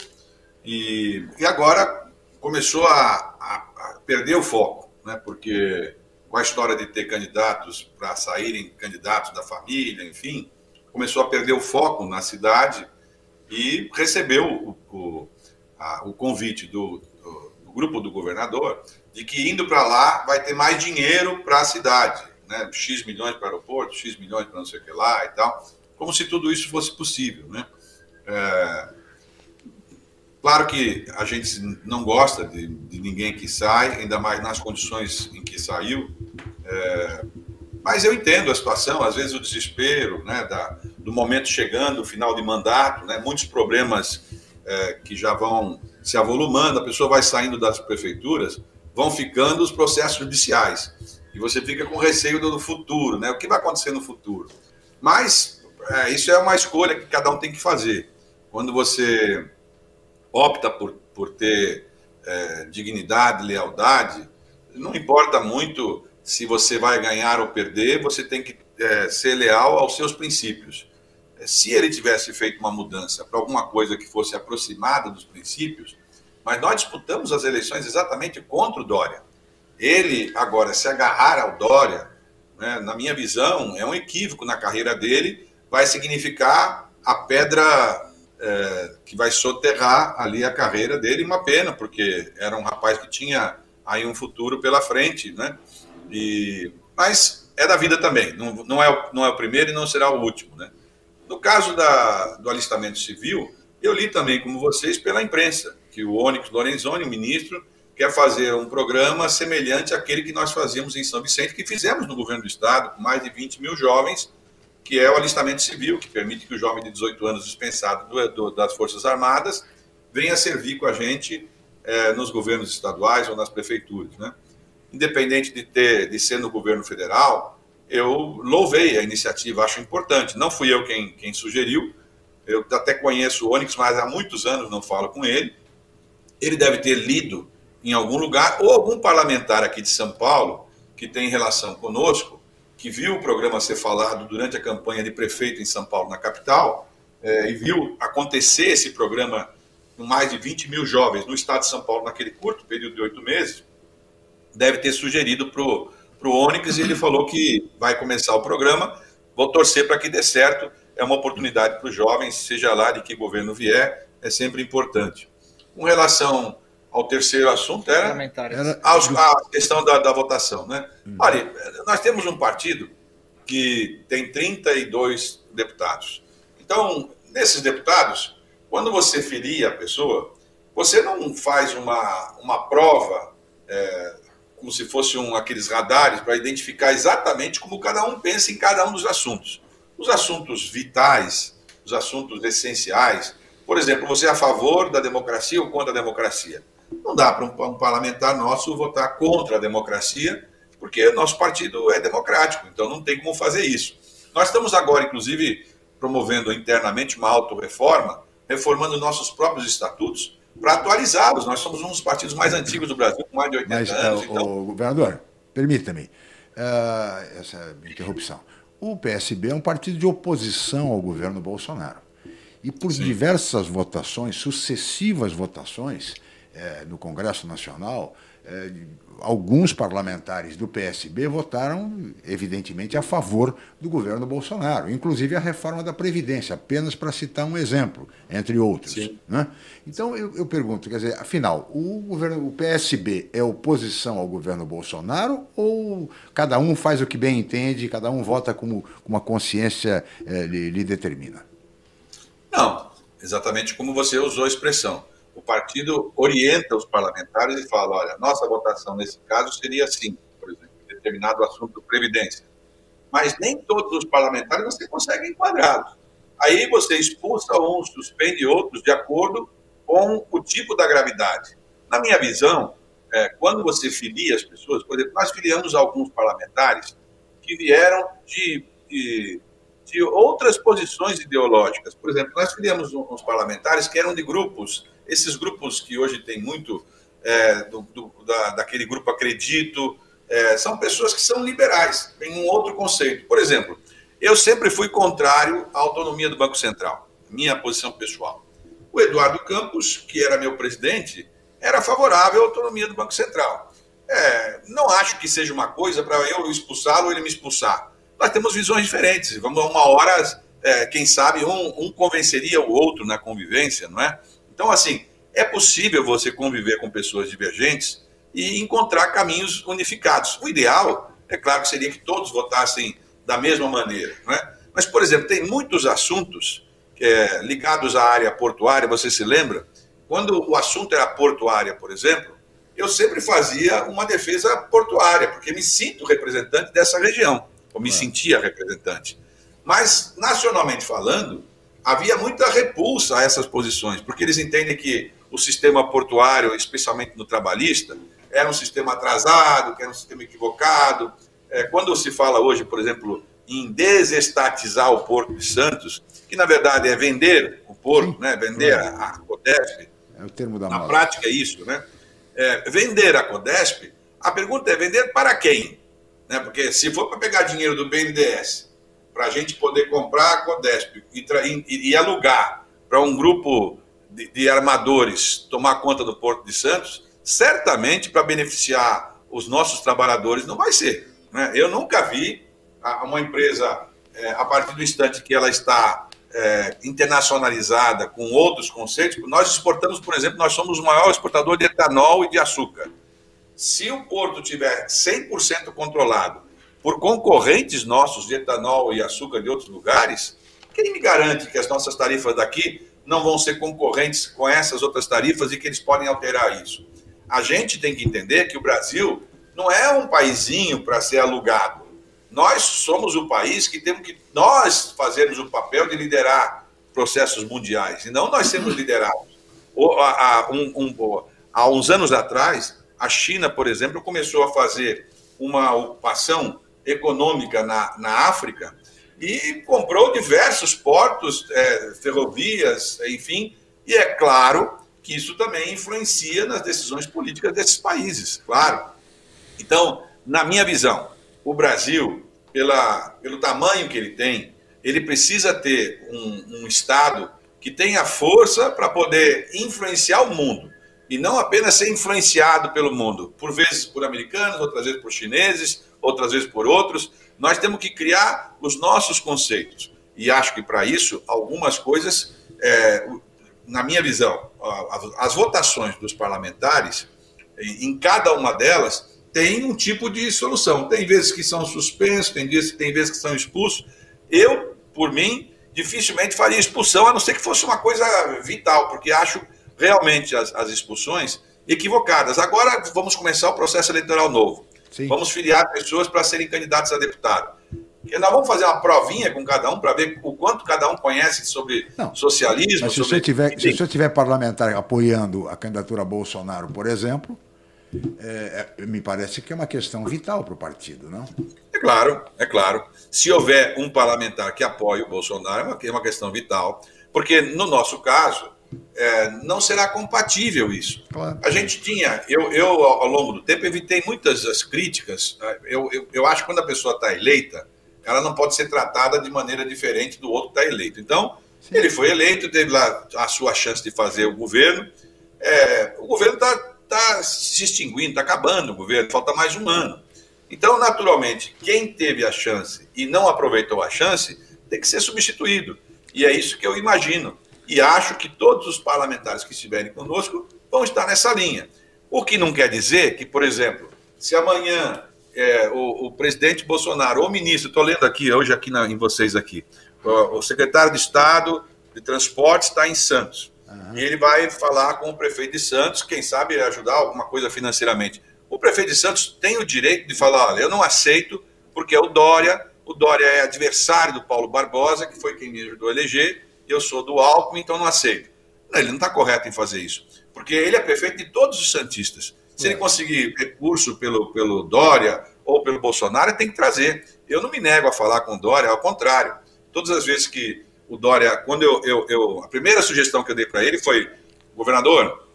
e, e agora começou a, a, a perder o foco, né? porque com a história de ter candidatos para saírem candidatos da família, enfim, começou a perder o foco na cidade e recebeu o, o, a, o convite do, do, do, grupo do governador de que indo para lá vai ter mais dinheiro para a cidade, né? X milhões para o aeroporto, X milhões para não sei o que lá e tal, como se tudo isso fosse possível, né? É, claro que a gente não gosta de, de, ninguém que sai, ainda mais nas condições em que saiu. É, mas eu entendo a situação, às vezes o desespero, né, da, do momento chegando, o final de mandato, né, muitos problemas é, que já vão se avolumando, a pessoa vai saindo das prefeituras, vão ficando os processos judiciais. E você fica com receio do futuro, né? O que vai acontecer no futuro? Mas é, isso é uma escolha que cada um tem que fazer. Quando você opta por, por ter é, dignidade, lealdade, não importa muito se você vai ganhar ou perder, você tem que é, ser leal aos seus princípios. É, se ele tivesse feito uma mudança para alguma coisa que fosse aproximada dos princípios, mas nós disputamos as eleições exatamente contra o Dória. Ele agora se agarrar ao Dória, né, na minha visão, é um equívoco na carreira dele, vai significar a pedra é, que vai soterrar ali a carreira dele, uma pena, porque era um rapaz que tinha aí um futuro pela frente, né? E, mas é da vida também, não, não, é, não é o primeiro e não será o último, né? No caso da, do alistamento civil, eu li também, como vocês, pela imprensa, que o Onyx Lorenzoni, o ministro, quer fazer um programa semelhante àquele que nós fazíamos em São Vicente, que fizemos no governo do estado, com mais de 20 mil jovens, que é o alistamento civil, que permite que o jovem de 18 anos dispensado do, do, das Forças Armadas venha servir com a gente é, nos governos estaduais ou nas prefeituras. Né? Independente de, ter, de ser no governo federal, eu louvei a iniciativa, acho importante. Não fui eu quem, quem sugeriu, eu até conheço o Onyx, mas há muitos anos não falo com ele. Ele deve ter lido em algum lugar, ou algum parlamentar aqui de São Paulo, que tem relação conosco, que viu o programa ser falado durante a campanha de prefeito em São Paulo, na capital, é, e viu acontecer esse programa com mais de 20 mil jovens no estado de São Paulo naquele curto período de oito meses, deve ter sugerido para o Onyx e ele falou que vai começar o programa. Vou torcer para que dê certo. É uma oportunidade para os jovens, seja lá de que governo vier, é sempre importante. Com relação ao terceiro assunto era, era... A, a, questão da, da votação. Né? Hum. Olha, nós temos um partido que tem 32 deputados. Então, nesses deputados, quando você filia a pessoa, você não faz uma, uma prova é, como se fosse um, aqueles radares para identificar exatamente como cada um pensa em cada um dos assuntos. Os assuntos vitais, os assuntos essenciais. Por exemplo, você é a favor da democracia ou contra a democracia? Não dá para um, um parlamentar nosso votar contra a democracia, porque nosso partido é democrático, então não tem como fazer isso. Nós estamos agora, inclusive, promovendo internamente uma autorreforma, reformando nossos próprios estatutos para atualizá-los. Nós somos um dos partidos mais antigos do Brasil, com mais de 80 Mas, anos. Uh, então... o governador, permita-me uh, essa interrupção. O PSB é um partido de oposição ao governo Bolsonaro. E por Sim. diversas votações, sucessivas votações, é, no Congresso Nacional, é, alguns parlamentares do PSB votaram, evidentemente, a favor do governo Bolsonaro, inclusive a reforma da Previdência, apenas para citar um exemplo, entre outros. Né? Então, eu, eu, pergunto, quer dizer, afinal, o, governo, o PSB é oposição ao governo Bolsonaro ou cada um faz o que bem entende, cada um vota como, como a consciência é, lhe, lhe determina? Não, exatamente como você usou a expressão o partido orienta os parlamentares e fala: olha, nossa votação nesse caso seria assim, por exemplo, determinado assunto previdência. Mas nem todos os parlamentares você consegue enquadrá-los. Aí você expulsa uns, suspende outros de acordo com o tipo da gravidade. Na minha visão, é, quando você filia as pessoas, por exemplo, nós filiamos alguns parlamentares que vieram de, de, de outras posições ideológicas. Por exemplo, nós filiamos uns parlamentares que eram de grupos, esses grupos que hoje tem muito é, do, do, da, daquele grupo Acredito, é, são pessoas que são liberais, tem um outro conceito. Por exemplo, eu sempre fui contrário à autonomia do Banco Central, minha posição pessoal. O Eduardo Campos, que era meu presidente, era favorável à autonomia do Banco Central. É, não acho que seja uma coisa para eu expulsá-lo ou ele me expulsar. Nós temos visões diferentes. Vamos uma hora, é, quem sabe, um, um convenceria o outro na convivência, não é? Então, assim, é possível você conviver com pessoas divergentes e encontrar caminhos unificados. O ideal, é claro, que seria que todos votassem da mesma maneira, não é? Mas, por exemplo, tem muitos assuntos é, ligados à área portuária, você se lembra? Quando o assunto era portuária, por exemplo, eu sempre fazia uma defesa portuária, porque me sinto representante dessa região, ou me é. sentia representante. Mas, nacionalmente falando, havia muita repulsa a essas posições, porque eles entendem que o sistema portuário, especialmente no trabalhista, era um sistema atrasado, que era um sistema equivocado. É, quando se fala hoje, por exemplo, em desestatizar o Porto de Santos, que na verdade é vender o porto, né, vender a, a Codesp, é o termo da Na moda. prática é isso, né? É, vender a Codesp, a pergunta é vender para quem? Né? Porque se for para pegar dinheiro do BNDES, para a gente poder comprar a Codesp e, e, e alugar para um grupo de, de, armadores tomar conta do Porto de Santos, certamente para beneficiar os nossos trabalhadores não vai ser. Né? Eu nunca vi uma empresa, é, a partir do instante que ela está é, internacionalizada com outros conceitos, nós exportamos, por exemplo, nós somos o maior exportador de etanol e de açúcar. Se o porto tiver 100% controlado por concorrentes nossos de etanol e açúcar de outros lugares, quem me garante que as nossas tarifas daqui não vão ser concorrentes com essas outras tarifas e que eles podem alterar isso? A gente tem que entender que o Brasil não é um paizinho para ser alugado. Nós somos o país que temos que nós fazermos o papel de liderar processos mundiais, e não nós sermos liderados. Há, um, um, há uns anos atrás, a China, por exemplo, começou a fazer uma ocupação econômica na, na África e comprou diversos portos, é, ferrovias, enfim, e é claro que isso também influencia nas decisões políticas desses países, claro. Então, na minha visão, o Brasil, pela, pelo tamanho que ele tem, ele precisa ter um, um Estado que tenha força para poder influenciar o mundo. E não apenas ser influenciado pelo mundo, por vezes por americanos, outras vezes por chineses, outras vezes por outros. Nós temos que criar os nossos conceitos. E acho que para isso, algumas coisas, é, na minha visão, as votações dos parlamentares, em cada uma delas, tem um tipo de solução. Tem vezes que são suspensos, tem, vezes, tem vezes que são expulsos. Eu, por mim, dificilmente faria expulsão, a não ser que fosse uma coisa vital, porque acho realmente as, as expulsões equivocadas. Agora vamos começar o processo eleitoral novo. Sim. Vamos filiar pessoas para serem candidatos a deputado. E nós vamos fazer uma provinha com cada um para ver o quanto cada um conhece sobre não, socialismo. Se, sobre... Você tiver, se você tiver parlamentar apoiando a candidatura Bolsonaro, por exemplo, é, é, me parece que é uma questão vital para o partido, não? É claro, é claro. Se houver um parlamentar que apoie o Bolsonaro, é uma, é uma questão vital, porque no nosso caso, é, não será compatível isso. Claro. A gente tinha, eu, eu ao longo do tempo evitei muitas as críticas. Né? Eu, eu, eu acho que quando a pessoa está eleita, ela não pode ser tratada de maneira diferente do outro que está eleito. Então, Sim. ele foi eleito, teve lá a sua chance de fazer o governo. É, o governo está está se extinguindo, está acabando o governo, falta mais um ano. Então, naturalmente, quem teve a chance e não aproveitou a chance tem que ser substituído. E é isso que eu imagino. E acho que todos os parlamentares que estiverem conosco vão estar nessa linha. O que não quer dizer que, por exemplo, se amanhã é, o, o, presidente Bolsonaro, ou o ministro, estou lendo aqui, hoje aqui na, em vocês aqui, o, o secretário de Estado de Transportes está em Santos. Uhum. E ele vai falar com o prefeito de Santos, quem sabe ajudar alguma coisa financeiramente. O prefeito de Santos tem o direito de falar: olha, eu não aceito, porque é o Dória, o Dória é adversário do Paulo Barbosa, que foi quem me ajudou a eleger, eu sou do Alckmin, então não aceito. Não, ele não está correto em fazer isso, porque ele é prefeito de todos os Santistas. Se ele conseguir recurso pelo, pelo Dória ou pelo Bolsonaro, tem que trazer. Eu não me nego a falar com o Dória, ao contrário. Todas as vezes que o Dória, quando eu, eu, eu a primeira sugestão que eu dei para ele foi, governador,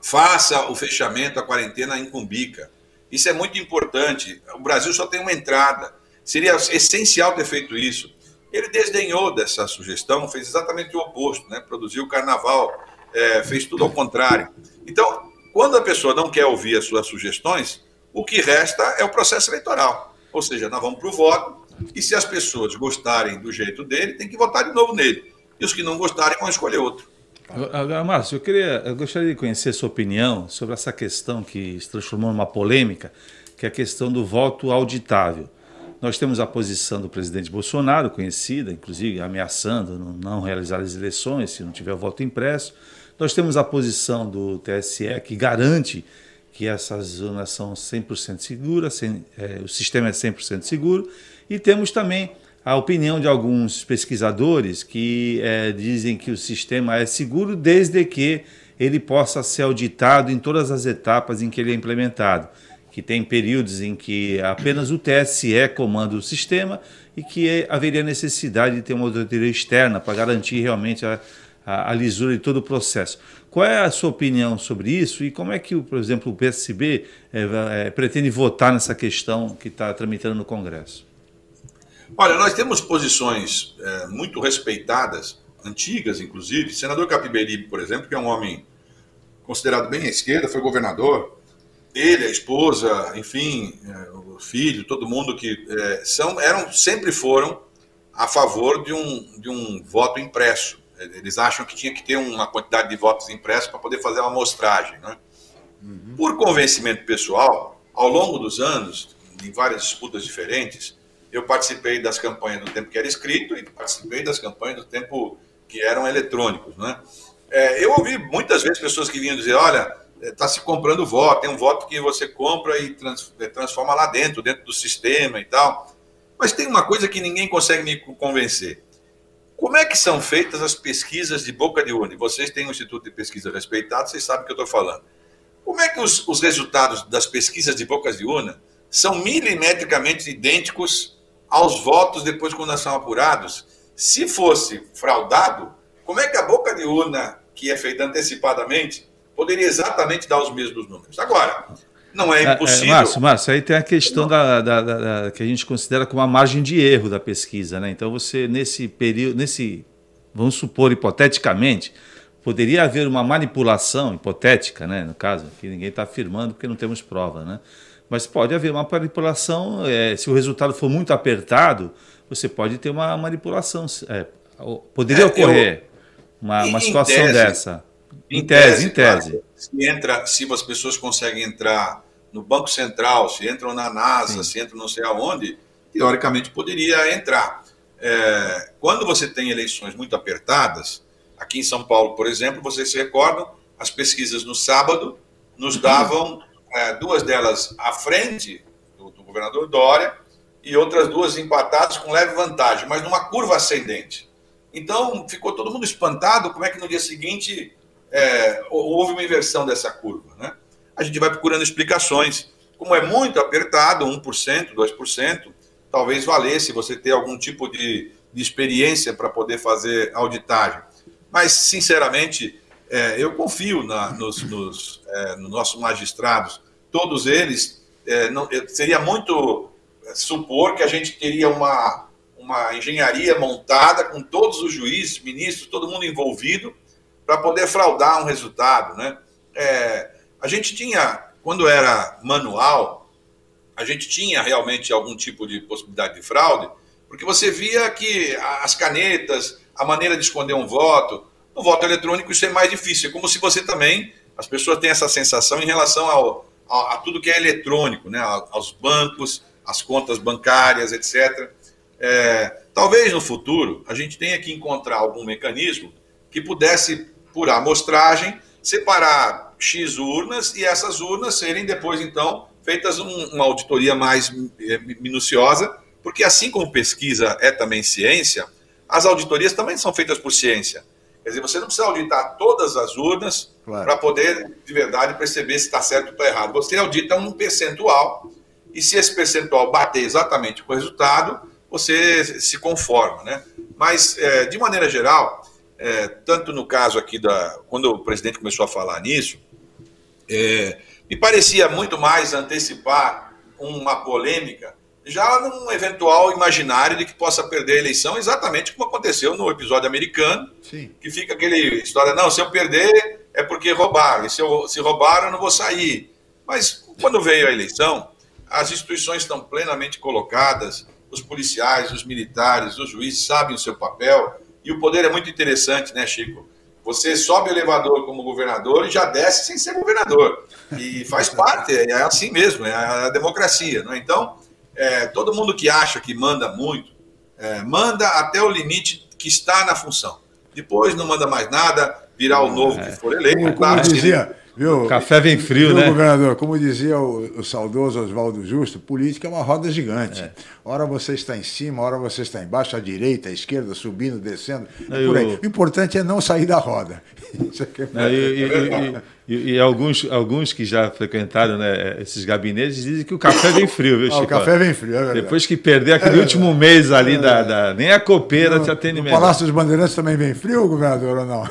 faça o fechamento, a quarentena em Cumbica. Isso é muito importante. O Brasil só tem uma entrada. Seria essencial ter feito isso. Ele desdenhou dessa sugestão, fez exatamente o oposto, né? produziu o carnaval, é, fez tudo ao contrário. Então, quando a pessoa não quer ouvir as suas sugestões, o que resta é o processo eleitoral. Ou seja, nós vamos para o voto, e se as pessoas gostarem do jeito dele, tem que votar de novo nele. E os que não gostarem vão escolher outro. Agora, Márcio, eu, queria, eu gostaria de conhecer sua opinião sobre essa questão que se transformou numa polêmica, que é a questão do voto auditável. Nós temos a posição do presidente Bolsonaro, conhecida, inclusive ameaçando não realizar as eleições se não tiver voto impresso. Nós temos a posição do TSE, que garante que essas zonas são 100% seguras, sem, é, o sistema é 100% seguro. E temos também a opinião de alguns pesquisadores que é, dizem que o sistema é seguro desde que ele possa ser auditado em todas as etapas em que ele é implementado, que tem períodos em que apenas o TSE comanda o sistema e que haveria necessidade de ter uma auditoria externa para garantir realmente a, a, a, lisura de todo o processo. Qual é a sua opinião sobre isso e como é que, por exemplo, o PSB é, é, pretende votar nessa questão que está tramitando no Congresso? Olha, nós temos posições é, muito respeitadas, antigas inclusive. Senador Capiberibe, por exemplo, que é um homem considerado bem à esquerda, foi governador. Ele, a esposa, enfim, é, o filho, todo mundo que é, são, eram, sempre foram a favor de um, de um voto impresso. Eles acham que tinha que ter uma quantidade de votos impressos para poder fazer uma amostragem. Né? Uhum. Por convencimento pessoal, ao longo dos anos, em várias disputas diferentes, eu participei das campanhas do tempo que era escrito e participei das campanhas do tempo que eram eletrônicos. Né? É, eu ouvi muitas vezes pessoas que vinham dizer: olha, está se comprando voto, tem um voto que você compra e é, transforma lá dentro, dentro do sistema e tal. Mas tem uma coisa que ninguém consegue me convencer. Como é que são feitas as pesquisas de boca de urna? Vocês têm um instituto de pesquisa respeitado, vocês sabem o que eu estou falando. Como é que os, os resultados das pesquisas de bocas de urna são milimetricamente idênticos aos votos depois quando são apurados. Se fosse fraudado, como é que a boca de urna, que é feita antecipadamente, poderia exatamente dar os mesmos números? Agora, não é, é, é impossível. É, Márcio, Márcio, aí tem a questão da, da, da, da, que a gente considera como a margem de erro da pesquisa, né? Então você nesse período, nesse, vamos supor hipoteticamente, poderia haver uma manipulação hipotética, né? No caso, que ninguém está afirmando porque não temos prova, né? Mas pode haver uma manipulação, é, se o resultado for muito apertado, você pode ter uma manipulação. É, poderia é, ocorrer eu, uma, uma situação tese, dessa. Em tese, em tese. Se, entra, se as pessoas conseguem entrar no Banco Central, se entram na NASA, Sim. se entram não sei aonde, teoricamente poderia entrar. É, quando você tem eleições muito apertadas, aqui em São Paulo, por exemplo, vocês se recordam, as pesquisas no sábado nos davam é, duas delas à frente do, do, governador Dória e outras duas empatadas com leve vantagem, mas numa curva ascendente. Então ficou todo mundo espantado como é que no dia seguinte é, houve uma inversão dessa curva. Né? A gente vai procurando explicações. Como é muito apertado, 1%, 2%, talvez valesse você ter algum tipo de, de experiência para poder fazer auditagem. Mas, sinceramente, é, eu confio na, nos, nos, é, nos nossos magistrados, todos eles. É, não, seria muito é, supor que a gente teria uma, uma engenharia montada com todos os juízes, ministros, todo mundo envolvido para poder fraudar um resultado. Né? É, a gente tinha, quando era manual, a gente tinha realmente algum tipo de possibilidade de fraude, porque você via que as canetas, a maneira de esconder um voto, no voto eletrônico isso é mais difícil. É como se você também, as pessoas têm essa sensação em relação ao, a, a tudo que é eletrônico, né? aos bancos, às contas bancárias, etc. É, talvez no futuro a gente tenha que encontrar algum mecanismo que pudesse, por amostragem, separar X urnas e essas urnas serem depois, então, feitas um, uma auditoria mais é, minuciosa, porque assim como pesquisa é também ciência, as auditorias também são feitas por ciência. Quer dizer, você não precisa auditar todas as urnas Claro. para poder, de verdade, perceber se está certo ou está errado. Você audita um percentual e se esse percentual bater exatamente com o resultado, você se conforma, né? Mas, é, de maneira geral, é, tanto no caso aqui da... Quando o presidente começou a falar nisso, é, me parecia muito mais antecipar uma polêmica já num eventual imaginário de que possa perder a eleição, exatamente como aconteceu no episódio americano, Sim. que fica aquele história, não, se eu perder é porque roubaram, e se, eu, se roubaram eu não vou sair. Mas quando veio a eleição, as instituições estão plenamente colocadas, os policiais, os militares, os juízes sabem o seu papel, e o poder é muito interessante, né, Chico? Você sobe o elevador como governador e já desce sem ser governador. E faz parte, é assim mesmo, é a democracia. Não é? Então, é, todo mundo que acha que manda muito, é, manda até o limite que está na função. Depois não manda mais nada, virá o novo que for eleito. Como, é como claro, dizia, viu? O café vem frio, viu, né? governador? Como dizia o, o saudoso Oswaldo Justo, política é uma roda gigante. É. Ora você está em cima, ora você está embaixo, à direita, à esquerda, subindo, descendo. por aí. o- O importante é não sair da roda. Isso aqui é Né, E, e- e- e- alguns, alguns que já frequentaram né, esses gabinetes dizem que o café vem frio, viu, Ah, o Chico? café vem frio, é verdade. Depois que perder aquele último mês ali, da, da- nem a copeira te atende O melhor. Palácio dos Bandeirantes também vem frio, governador, ou não?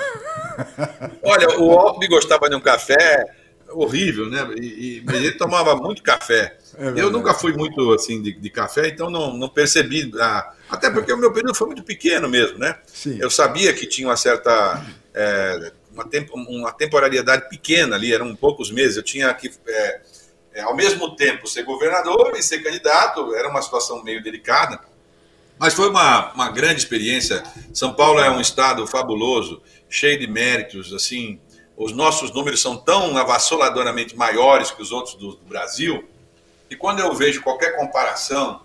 Olha, o Alckmin gostava de um café horrível, né? E, e- ele tomava muito café. É eu nunca fui muito assim de, de café, então não, não percebi. ah, até porque o meu período foi muito pequeno mesmo, né? Sim. Eu sabia que tinha uma certa. é, uma, tempo- uma temporalidade pequena ali, eram poucos meses. Eu tinha que. é, é, ao mesmo tempo, ser governador e ser candidato, era uma situação meio delicada. Mas foi uma, uma grande experiência. São Paulo é um estado fabuloso, cheio de méritos. Assim, os nossos números são tão avassaladoramente maiores que os outros do, do Brasil. E quando eu vejo qualquer comparação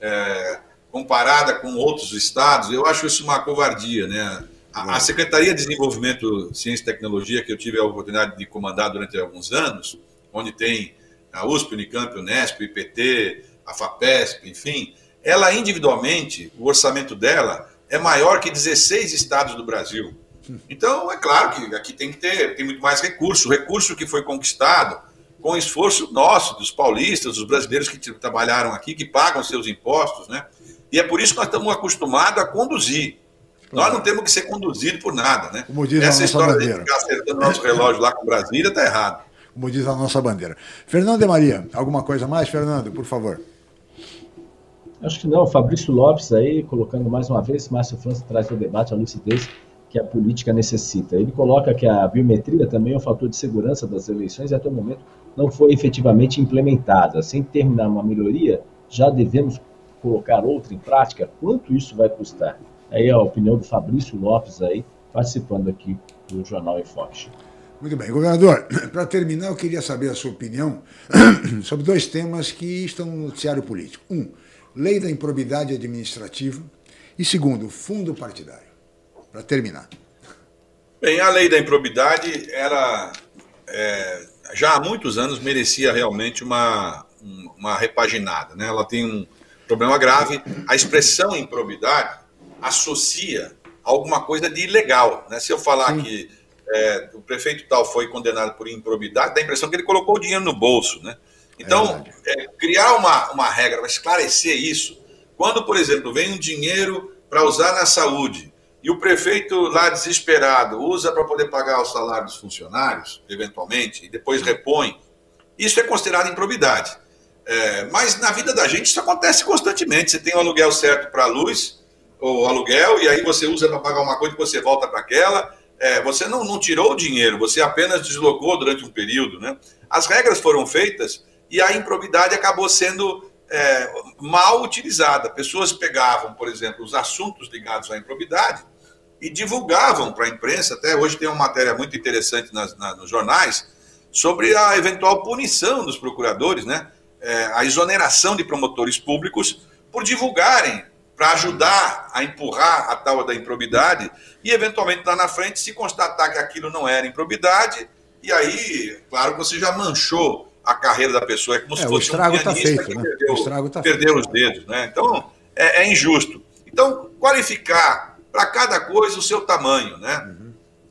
é, comparada com outros estados, eu acho isso uma covardia, né? A, a Secretaria de Desenvolvimento, Ciência e Tecnologia, que eu tive a oportunidade de comandar durante alguns anos, onde tem a USP, Unicamp, Unesp, o IPT, a FAPESP, enfim, ela individualmente, o orçamento dela é maior que 16 estados do Brasil. Então, é claro que aqui tem que ter, tem muito mais recurso, o recurso que foi conquistado com esforço nosso, dos paulistas, dos brasileiros que trabalharam aqui, que pagam seus impostos, né? E é por isso que nós estamos acostumados a conduzir. Nós não temos que ser conduzidos por nada, né? Como diz a Essa nossa história de bandeira. ficar acertando nosso relógio lá com Brasília está errado. Como diz a nossa bandeira. Fernando de Maria, alguma coisa mais, Fernando, por favor? Acho que não, Fabrício Lopes aí, colocando mais uma vez, Márcio França traz ao debate a lucidez que a política necessita. Ele coloca que a biometria também é um fator de segurança das eleições e até o momento não foi efetivamente implementada. Sem terminar uma melhoria, já devemos colocar outra em prática? Quanto isso vai custar? Aí a opinião do Fabrício Lopes aí, participando aqui do Jornal em Fox. Muito bem, governador, para terminar, eu queria saber a sua opinião sobre dois temas que estão no noticiário político. Um, lei da improbidade administrativa e segundo, fundo partidário. Para terminar. Bem, a lei da improbidade era é, já há muitos anos merecia realmente uma, um- uma repaginada. Né? Ela tem um problema grave. A expressão improbidade associa alguma coisa de ilegal. Né? Se eu falar que é, o prefeito tal foi condenado por improbidade, dá a impressão que ele colocou o dinheiro no bolso. Né? Então, é, criar uma, uma regra para esclarecer isso, quando, por exemplo, vem um dinheiro para usar na saúde e o prefeito lá desesperado usa para poder pagar o salário dos funcionários, eventualmente, e depois repõe, isso é considerado improbidade. É, mas na vida da gente isso acontece constantemente. Você tem o aluguel certo para a luz, ou aluguel, e aí você usa para pagar uma coisa e você volta para aquela. É, você não, não tirou o dinheiro, você apenas deslocou durante um período. Né? As regras foram feitas e a improbidade acabou sendo é, mal utilizada. Pessoas pegavam, por exemplo, os assuntos ligados à improbidade e divulgavam para a imprensa. Até hoje tem uma matéria muito interessante nas, na- nos jornais sobre a eventual punição dos procuradores, né? É, a exoneração de promotores públicos por divulgarem para ajudar a empurrar a tal da improbidade e eventualmente lá na frente se constatar que aquilo não era improbidade e aí, claro que você já manchou a carreira da pessoa, é como se É, o fosse estrago um pianista feito, que né? perdeu, O estrago está perdeu os dedos, né? Então é, é injusto. Então qualificar para cada coisa o seu tamanho, né?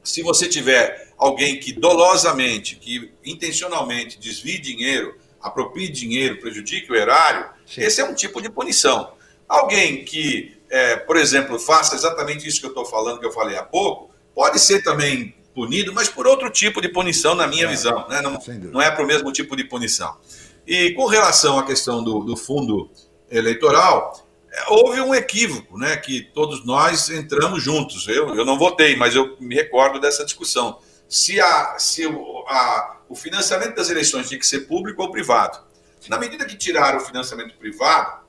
se você tiver alguém que dolosamente, que intencionalmente desvie dinheiro, aproprie dinheiro, prejudique o erário, Sim. esse é um tipo de punição. Alguém que, é, por exemplo, faça exatamente isso que eu estou falando, que eu falei há pouco, pode ser também punido, mas por outro tipo de punição, na minha é, visão. Né? Não, não é para o mesmo tipo de punição. E com relação à questão do, do fundo eleitoral, é, houve um equívoco, né? Que todos nós entramos juntos. Eu, eu não votei, mas eu me recordo dessa discussão. Se, a, se o, a, o financiamento das eleições tinha que ser público ou privado. Na medida que tiraram o financiamento privado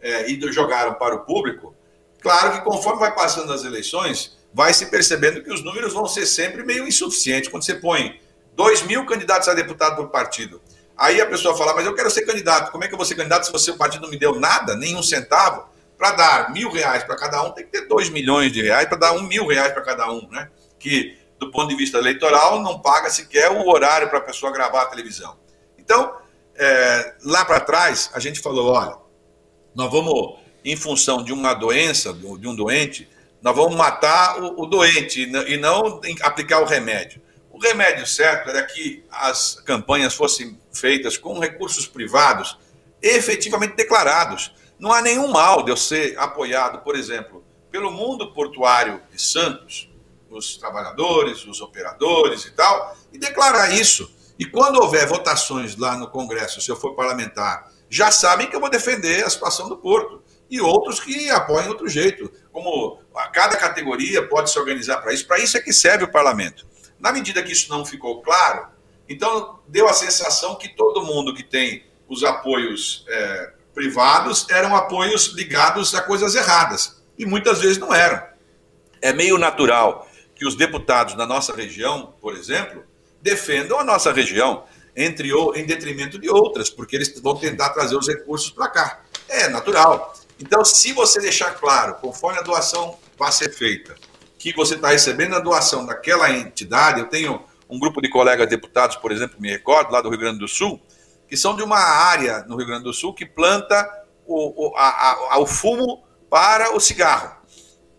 é, e jogaram para o público, claro que conforme vai passando as eleições, vai se percebendo que os números vão ser sempre meio insuficientes. Quando você põe 2 mil candidatos a deputado por partido Aí a pessoa fala, mas eu quero ser candidato. Como é que eu vou ser candidato se você, o partido não me deu nada, nenhum centavo? Para dar mil reais para cada um, tem que ter dois milhões de reais para dar um mil reais para cada um, né? Que, do ponto de vista eleitoral, não paga sequer o horário para a pessoa gravar a televisão. Então, é, lá para trás, a gente falou, olha, nós vamos, em função de uma doença, de um doente, nós vamos matar o, o doente e não aplicar o remédio. O remédio certo era que as campanhas fossem feitas com recursos privados efetivamente declarados. Não há nenhum mal de eu ser apoiado, por exemplo, pelo mundo portuário de Santos, os trabalhadores, os operadores e tal, e declarar isso. E quando houver votações lá no Congresso, se eu for parlamentar, já sabem que eu vou defender a situação do porto. E outros que apoiam outro jeito. Como cada categoria pode se organizar para isso. Para isso é que serve o parlamento. Na medida que isso não ficou claro, então deu a sensação que todo mundo que tem os apoios é, privados eram apoios ligados a coisas erradas. E muitas vezes não eram. É meio natural que os deputados da nossa região, por exemplo, defendam a nossa região entre em detrimento de outras, porque eles vão tentar trazer os recursos para cá. É natural. Então, se você deixar claro, conforme a doação vai ser feita, que você está recebendo a doação daquela entidade. Eu tenho um grupo de colegas deputados, por exemplo, me recordo, lá do Rio Grande do Sul, que são de uma área no Rio Grande do Sul que planta o, o, a, a, o fumo para o cigarro.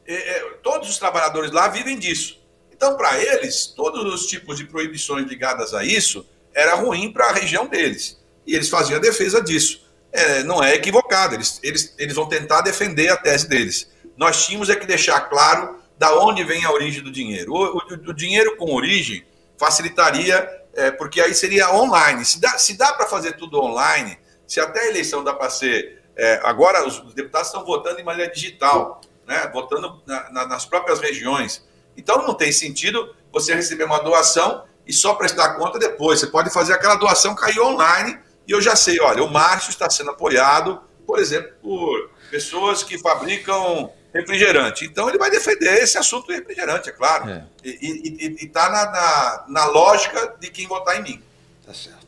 E, todos os trabalhadores lá vivem disso. Então, para eles, todos os tipos de proibições ligadas a isso era ruim para a região deles. E eles faziam a defesa disso. É, não é equivocado, eles, eles, eles vão tentar defender a tese deles. Nós tínhamos é que deixar claro da onde vem a origem do dinheiro. O, o, o dinheiro com origem facilitaria, é, porque aí seria online. Se dá, se dá para fazer tudo online, se até a eleição dá para ser. É, agora os deputados estão votando em maneira digital, né, votando na, na, nas próprias regiões. Então não tem sentido você receber uma doação e só prestar conta depois. Você pode fazer aquela doação cair online e eu já sei, olha, o Márcio está sendo apoiado, por exemplo, por pessoas que fabricam refrigerante. Então ele vai defender esse assunto do refrigerante, é claro. É. E está na, na, na, lógica de quem votar em mim. Tá certo.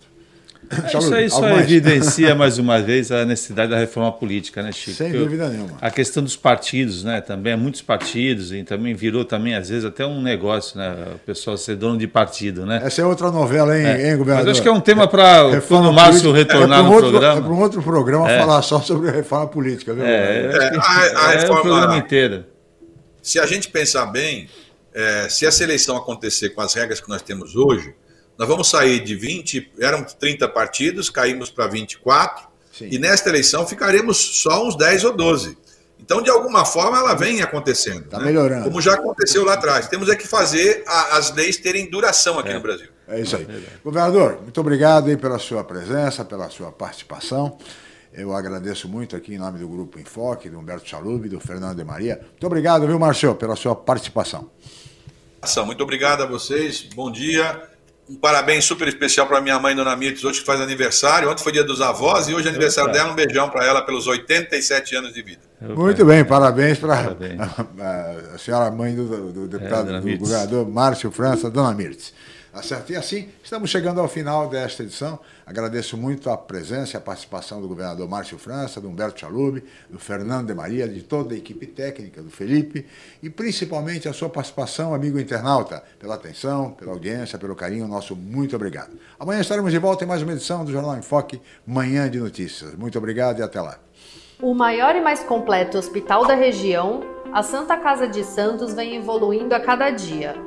É, isso aí só evidencia mais uma vez a necessidade da reforma política, né, Chico? Sem dúvida nenhuma. A questão dos partidos, né? Também muitos partidos e também virou também às vezes até um negócio, né? O pessoal ser dono de partido, né? Essa é outra novela, hein, é. hein governador? Mas acho que é um tema para quando o Márcio retornar é no outro, programa. É para um outro programa é. falar só sobre a reforma política, viu? É, é, a, a é reforma, o programa inteiro. Se a gente pensar bem, é, se essa eleição acontecer com as regras que nós temos hoje nós vamos sair de 20, eram 30 partidos, caímos para 24, Sim. e nesta eleição ficaremos só uns 10 ou 12. Então, de alguma forma, ela vem acontecendo. Está né? melhorando. Como já aconteceu lá atrás. Temos é que fazer a, as leis terem duração aqui é. no Brasil. É isso aí. Governador, muito obrigado aí pela sua presença, pela sua participação. Eu agradeço muito aqui em nome do Grupo Enfoque, do Humberto Chalub, do Fernando de Maria. Muito obrigado, viu, Marcelo, pela sua participação. Muito obrigado a vocês. Bom dia. Um parabéns super especial para minha mãe, Dona Mirtes, hoje que faz aniversário. Ontem foi dia dos avós e hoje é aniversário dela. Um beijão para ela pelos 87 anos de vida. Muito bem, parabéns para a, a, senhora mãe do, do deputado, é, do governador Márcio França, Dona Mirtes. Tá? E assim, estamos chegando ao final desta edição. Agradeço muito a presença e a participação do governador Márcio França, do Humberto Chalub, do Fernando de Maria, de toda a equipe técnica, do Felipe, e principalmente a sua participação, amigo internauta, pela atenção, pela audiência, pelo carinho, nosso muito obrigado. Amanhã estaremos de volta em mais uma edição do Jornal em Foque, Manhã de Notícias. Muito obrigado e até lá. O maior e mais completo hospital da região, a Santa Casa de Santos vem evoluindo a cada dia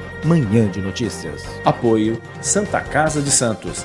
Manhã de notícias. Apoio Santa Casa de Santos.